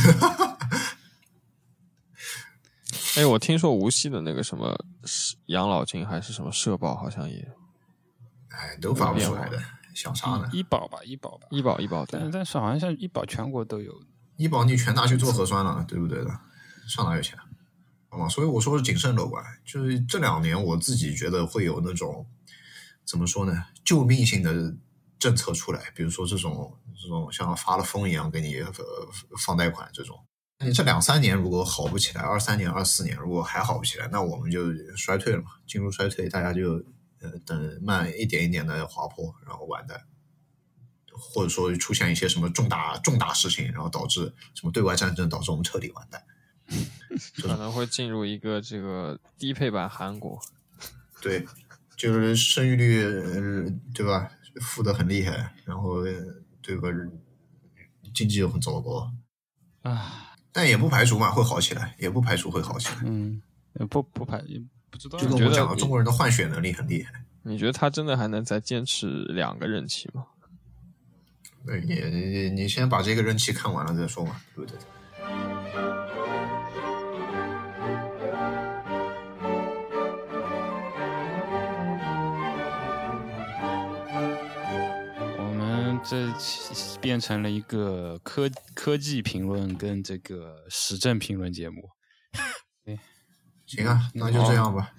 哎，我听说无锡的那个什么养老金还是什么社保，好像也。哎，都发不出来的，想啥呢？医保吧，医保吧，医保，医保。但但是好像像医保全国都有，医保你全拿去做核酸了，对不对的？上哪有钱？好吗？所以我说是谨慎乐观。就是这两年，我自己觉得会有那种怎么说呢？救命性的政策出来，比如说这种这种像发了疯一样给你放贷款这种。你这两三年如果好不起来，二三年、二四年如果还好不起来，那我们就衰退了嘛，进入衰退，大家就呃。等慢一点一点的滑坡，然后完蛋，或者说出现一些什么重大重大事情，然后导致什么对外战争，导致我们彻底完蛋，可能会进入一个这个低配版韩国。对，就是生育率对吧，负的很厉害，然后这个，经济又很糟糕啊，但也不排除嘛会好起来，也不排除会好起来。嗯，不不排不知道。就跟我讲了，中国人的换血能力很厉害。你觉得他真的还能再坚持两个任期吗？对，你你你先把这个任期看完了再说嘛，对不对？这变成了一个科科技评论跟这个时政评论节目。行啊，那就这样吧。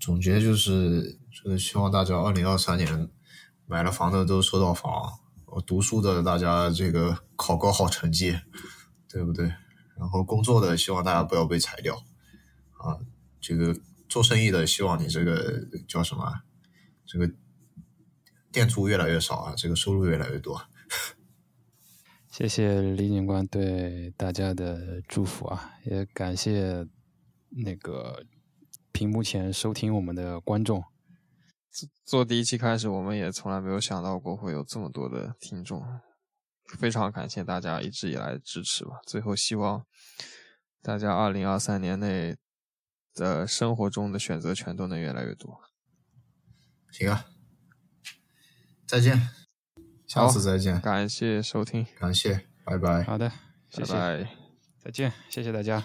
总结就是，就是希望大家二零二三年买了房的都收到房，我读书的大家这个考个好成绩，对不对？然后工作的希望大家不要被裁掉啊。这个做生意的希望你这个叫什么？这个店租越来越少啊，这个收入越来越多。谢谢李警官对大家的祝福啊，也感谢。那个屏幕前收听我们的观众，做第一期开始，我们也从来没有想到过会有这么多的听众，非常感谢大家一直以来的支持吧。最后，希望大家二零二三年内的生活中的选择权都能越来越多。行啊，再见，下次再见，感谢收听，感谢，拜拜，好的，拜拜，再见，谢谢大家。